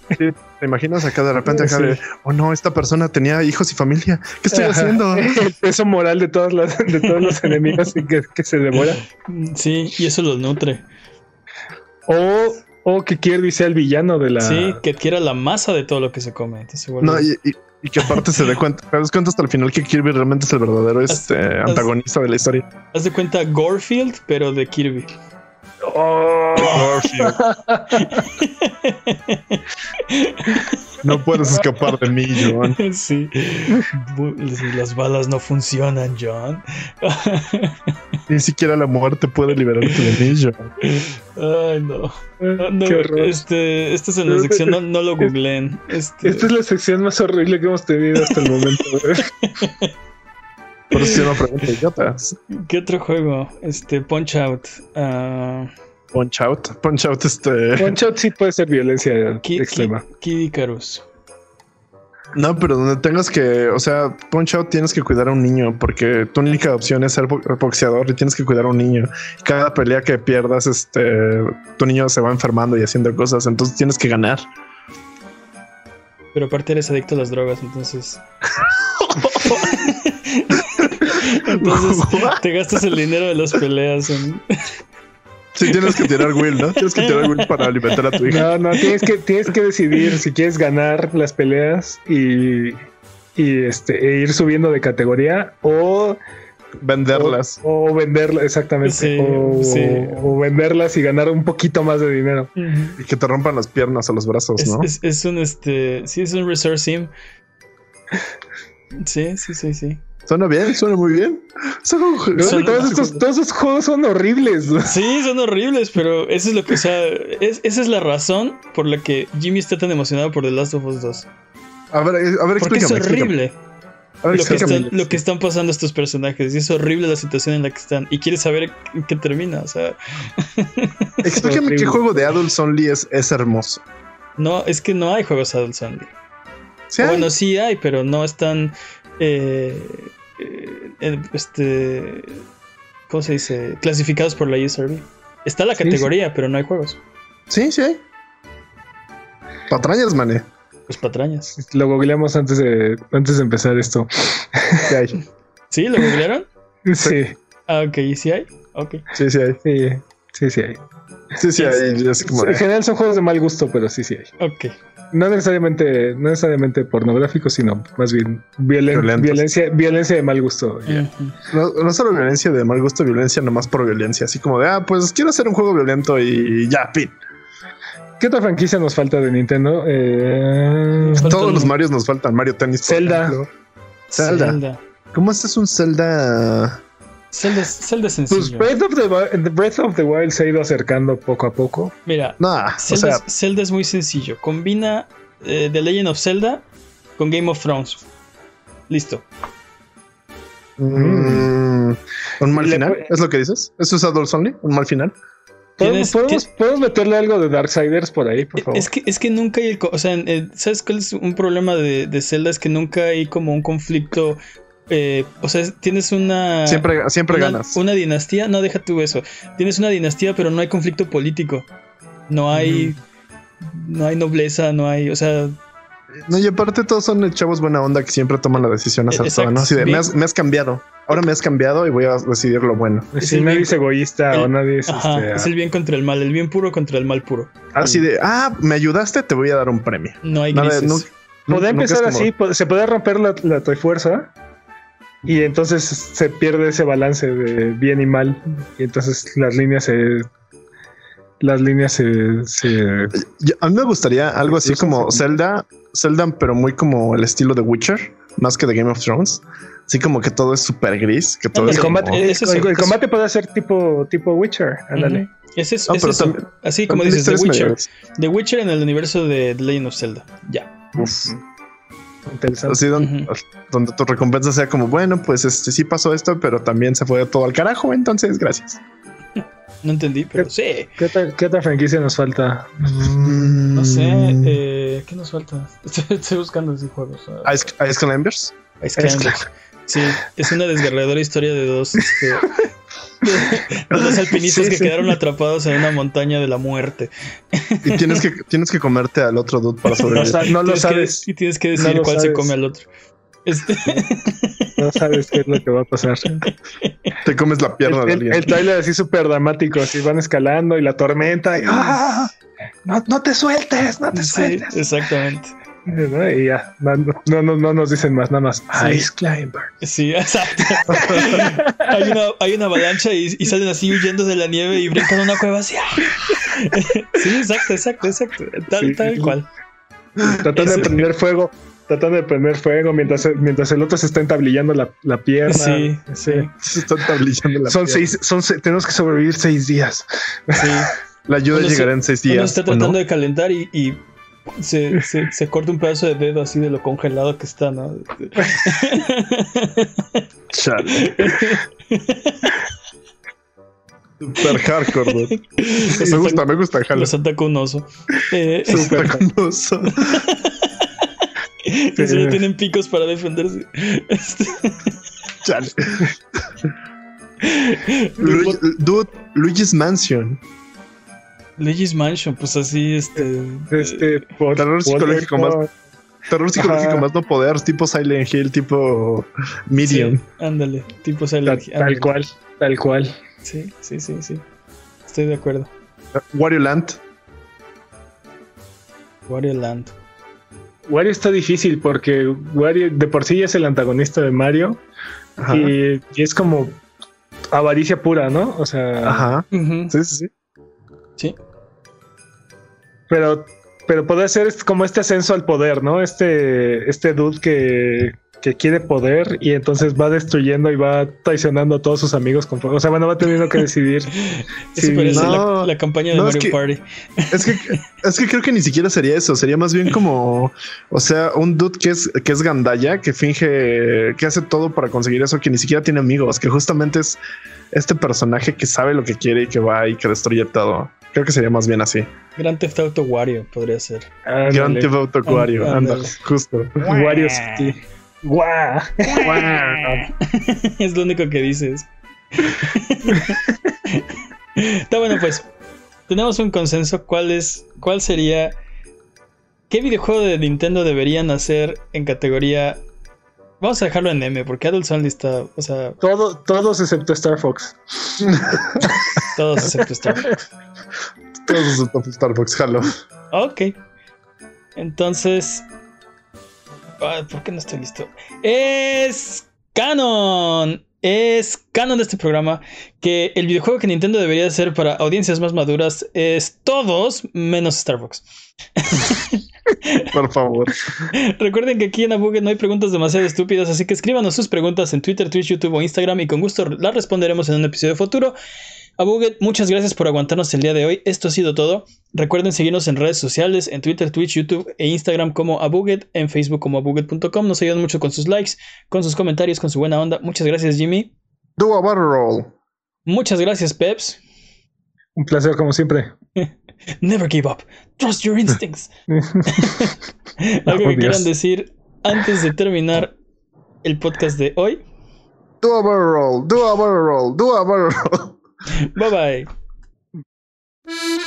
¿Te imaginas acá de repente acá de, oh no, esta persona tenía hijos y familia? ¿Qué estoy haciendo? [LAUGHS] El peso moral de todos los, de todos los enemigos que, que se devora. Sí, y eso los nutre. O, o que Kirby sea el villano de la. Sí, que adquiera la masa de todo lo que se come. No, y, y, que aparte se dé [LAUGHS] cuenta, te das cuenta hasta el final que Kirby realmente es el verdadero este, antagonista de la historia. Haz de cuenta Gorefield, pero de Kirby. Oh. no puedes escapar de mí, John. [LAUGHS] Sí. Las balas no funcionan, John. Ni siquiera la muerte puede liberarte de mí, John. Ay, no. no este, esta es en la sección, no, lo googleen. Este... Esta es la sección más horrible que hemos tenido hasta el momento. [LAUGHS] Por eso una [LAUGHS] pregunta idiotas. ¿Qué otro juego? Este, Punch Out. Uh... Punch Out. Punch Out, este. Punch Out sí puede ser violencia extrema. Kid Icarus. No, pero donde tengas que, o sea, Punch Out tienes que cuidar a un niño porque tu única opción es ser boxeador y tienes que cuidar a un niño. Cada pelea que pierdas, este, tu niño se va enfermando y haciendo cosas, entonces tienes que ganar. Pero aparte eres adicto a las drogas, entonces. [LAUGHS] [LAUGHS] entonces [LAUGHS] te gastas el dinero de las peleas en. Sí, tienes que tirar Will, ¿no? Tienes que tirar Will para alimentar a tu hija. No, no, tienes que, tienes que decidir si quieres ganar las peleas y, y este, e ir subiendo de categoría o venderlas. O, venderlas, exactamente. o, venderlas y ganar un poquito más de dinero. Y que te rompan las piernas o los brazos, ¿no? Es, un este. Sí, es un Resource Sim. Sí, sí, sí, sí. Suena bien, suena muy bien. todos, estos, todos esos juegos son horribles. Sí, son horribles, pero eso es lo que, o sea, esa es la razón por la que Jimmy está tan emocionado por The Last of Us 2. A ver, a ver, Porque es horrible. lo, que lo, que están pasando estos personajes y es horrible la situación en la que están y quieres saber en qué termina, o sea. [LAUGHS] Explícame qué juego de Adults Only es, es hermoso. No, es que no hay juegos Adults Only. Bueno, sí hay, pero no están eh, eh, este, ¿cómo se dice? Clasificados por la USRB. Está la categoría, pero no hay juegos. Sí, sí hay. Patrañas, mané. Pues patrañas. Lo googleamos antes de, antes de empezar esto. ¿Sí? ¿Lo googlearon? Sí. Ah, ok. ¿Y sí hay? Ok. Sí, sí hay. Sí, sí, sí hay. Sí, sí hay. en general son juegos de mal gusto, pero sí, sí hay. Ok no necesariamente, no necesariamente pornográfico, sino más bien violencia, violencia de mal gusto. no, solo violencia de mal gusto, violencia nomás por violencia, así como de ah, pues quiero hacer un juego violento y ya, fin. ¿Qué otra franquicia nos falta de Nintendo? Eh, Todos los Marios nos faltan. Mario Tennis. Zelda. Zelda. ¿Cómo haces un Zelda? Zelda, Zelda sencillo. Pues Breath of, the, Breath of the Wild se ha ido acercando poco a poco. Mira, Zelda, es muy sencillo. Combina eh, The Legend of Zelda con Game of Thrones. Listo. Mm. ¿Un mal final? ¿Es lo que dices? ¿Eso es Adult Only? ¿Un mal final? ¿Podemos, meterle algo de Darksiders por ahí, por favor? Es que, es que nunca hay. O sea, ¿sabes cuál es un problema de, de Zelda? Es que nunca hay como un conflicto eh, o sea, tienes una. Siempre, siempre ganas. Una dinastía, no, deja tú eso. Tienes una dinastía, pero no hay conflicto político. No hay. No hay nobleza, no hay. O sea. No, y aparte todos son chavos buena onda que siempre toman la decisión acertada, ¿no? Así de, me has, cambiado. Ahora me has cambiado y voy a decidir lo bueno. Si nadie es egoísta o nadie es. Este, es el bien contra el mal, el bien puro contra el mal puro. Así de, ah, me ayudaste, te voy a dar un premio. No hay grises. Puede empezar así, se puede romper la, la fuerza y entonces se pierde ese balance de bien y mal. Y entonces las líneas se. Las líneas se. a mí me gustaría algo así como Zelda, Zelda, pero muy como el estilo de Witcher, más que de Game of Thrones. Así como que todo es súper gris. Que todo el, combate, el, combate puede ser tipo, tipo Witcher. Ándale. Ese es, así como dices, The Witcher. The Witcher en el universo de The Legend of Zelda. Ya. Así donde, tu recompensa sea como, bueno, pues este sí pasó esto, pero también se fue todo al carajo, entonces gracias. [LAUGHS] No entendí, pero sí. ¿Qué, otra, franquicia nos falta? Mm. No sé, eh, ¿qué nos falta? [LAUGHS] Estoy, buscando esos juegos. Ice, Ice Climbers. Ice Climbers. [LAUGHS] Sí, es una desgarradora historia de dos este, Los alpinistas que quedaron atrapados en una montaña de la muerte. Y tienes que, tienes que comerte al otro dude para sobrevivir. No, lo sabes. y tienes que decir cuál se come al otro. Este [LAUGHS] no sabes qué es lo que va a pasar. Te comes la pierna el, de alguien. El, trailer así súper dramático, así van escalando y la tormenta y ¡ah! no, no te sueltes, no te sueltes. exactamente. Y ya, no, no, no, nos dicen más, nada más. Ice Climber. Sí, exacto. [LAUGHS] hay, una, hay una avalancha y, salen así huyendo de la nieve y brincan una cueva así. [LAUGHS] sí, exacto, exacto, exacto. Tal, tal cual. Tratando de prender fuego, tratando de prender fuego mientras, mientras el otro se está entablillando la, la pierna. Sí, sí. Se está entablillando la son pierna. Seis, son, tenemos que sobrevivir seis días. Sí. [LAUGHS] La ayuda llegará en seis días. Uno está tratando de calentar y, y [LAUGHS] se, se, corta un pedazo de dedo así de lo congelado que está, ¿no? Chale. Super hardcore, ¿no? [LAUGHS] Me gusta, me gusta, jalo. Los ataca un oso. Eh, Super con oso. [LAUGHS] que solo tienen picos para defenderse. Chale. dude, Luigi's Mansion. Luigi's Mansion, pues así, este. Este, por, terror psicológico más. Terror psicológico más no poder, tipo Silent Hill, tipo Medium. ándale, tipo Silent Hill. Tal cual, tal cual. Sí, sí, sí, sí. Estoy de acuerdo. Wario Land. Wario Land. Wario está difícil porque Wario de por sí es el antagonista de Mario. Y, es como avaricia pura, ¿no? O sea. Ajá. Sí, sí, sí. Sí. Pero, pero puede ser como este ascenso al poder, ¿no? Este, este dude que, que quiere poder y entonces va destruyendo y va traicionando a todos sus amigos. Con, o sea, bueno, va teniendo que decidir. [LAUGHS] si, la, campaña de Mario Party. [LAUGHS] Es que, es que creo que ni siquiera sería eso. Sería más bien como, o sea, un dude que es, que es gandaya, que finge que hace todo para conseguir eso, que ni siquiera tiene amigos, que justamente es este personaje que sabe lo que quiere y que va y que destruye todo. Creo que sería más bien así. Grand Theft Auto Wario podría ser. Grand Theft Auto Wario, anda, justo. Wario City. ¡Guau! [LAUGHS] es lo único que dices. [LAUGHS] Está bueno, pues. Tenemos un consenso. ¿Cuál es? ¿Cuál sería? ¿Qué videojuego de Nintendo deberían hacer en categoría? Vamos a dejarlo en M, porque Adult Only está. O sea. Todo, todos excepto Star Fox. todos excepto Star Fox. [LAUGHS] Todos excepto Star Fox, jalo. Ok. Entonces, ¿Por qué no estoy listo? Es canon. Es canon de este programa que el videojuego que Nintendo debería hacer para audiencias más maduras es todos menos Starbucks. [LAUGHS] Por favor. Recuerden que aquí en Abuget no hay preguntas demasiado estúpidas, así que escríbanos sus preguntas en Twitter, Twitch, YouTube o Instagram y con gusto las responderemos en un episodio futuro. Abuget, muchas gracias por aguantarnos el día de hoy. Esto ha sido todo. Recuerden seguirnos en redes sociales, en Twitter, Twitch, YouTube e Instagram como Abuget, en Facebook como abuget.com. Nos ayudan mucho con sus likes, con sus comentarios, con su buena onda. Muchas gracias, Jimmy. Do a battle roll. Muchas gracias, Peps. Un placer, como siempre. [LAUGHS] Never give up. Trust your instincts. [LAUGHS] [LAUGHS] Algo que quieran decir antes de terminar el podcast de hoy. Do a barrel roll, do a barrel roll, do a barrel roll. Bye bye. [LAUGHS]